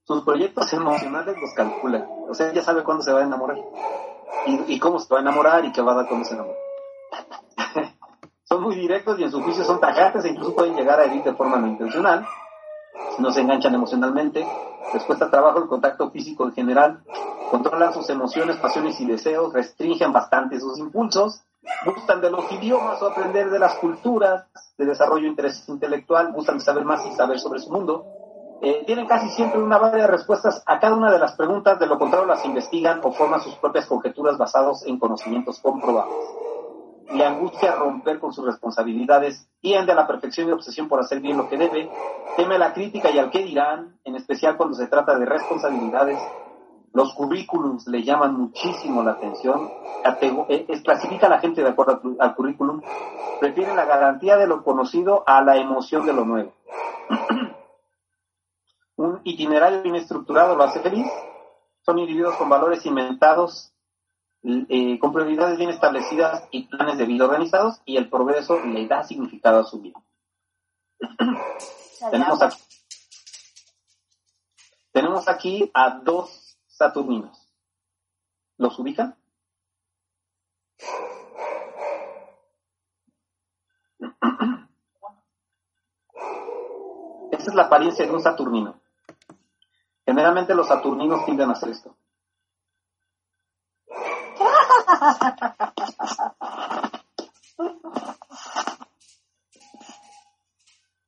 Sus proyectos emocionales los calcula. O sea, ella sabe cuándo se va a enamorar. Y, y cómo se va a enamorar y qué va a dar cuando se enamora. son muy directos y en su juicio son tajantes e incluso pueden llegar a herir de forma no intencional. No se enganchan emocionalmente. Les cuesta trabajo el contacto físico en general. Controlan sus emociones, pasiones y deseos. Restringen bastante sus impulsos gustan de los idiomas o aprender de las culturas, de desarrollo interés intelectual, gustan de saber más y saber sobre su mundo. Eh, tienen casi siempre una variedad de respuestas a cada una de las preguntas, de lo contrario las investigan o forman sus propias conjeturas basados en conocimientos comprobados. Le angustia romper con sus responsabilidades, tiende a la perfección y obsesión por hacer bien lo que debe, teme la crítica y al qué dirán, en especial cuando se trata de responsabilidades los currículums le llaman muchísimo la atención. Eh, es, clasifica a la gente de acuerdo al, currículum. Prefiere la garantía de lo conocido a la emoción de lo nuevo. Un itinerario bien estructurado lo hace feliz. Son individuos con valores inventados, eh, con prioridades bien establecidas y planes de vida organizados, y el progreso le da significado a su vida. tenemos, aquí, tenemos aquí a dos saturninos. ¿Los ubican? Esta es la apariencia de un saturnino. Generalmente los saturninos tienden a hacer esto.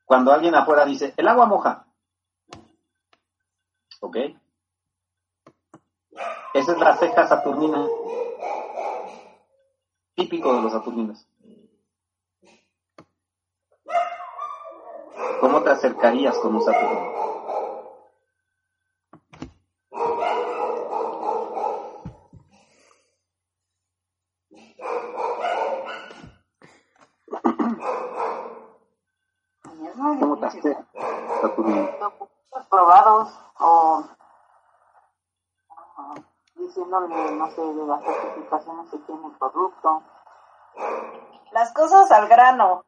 Cuando alguien afuera dice, el agua moja. ¿Ok? Esa es la ceja saturnina, típico de los saturninos. ¿Cómo te acercarías con un saturnino? ¿Cómo te acercas, Saturnino? Probados o diciéndole, no sé, de las certificaciones que tiene el producto. Las cosas al grano.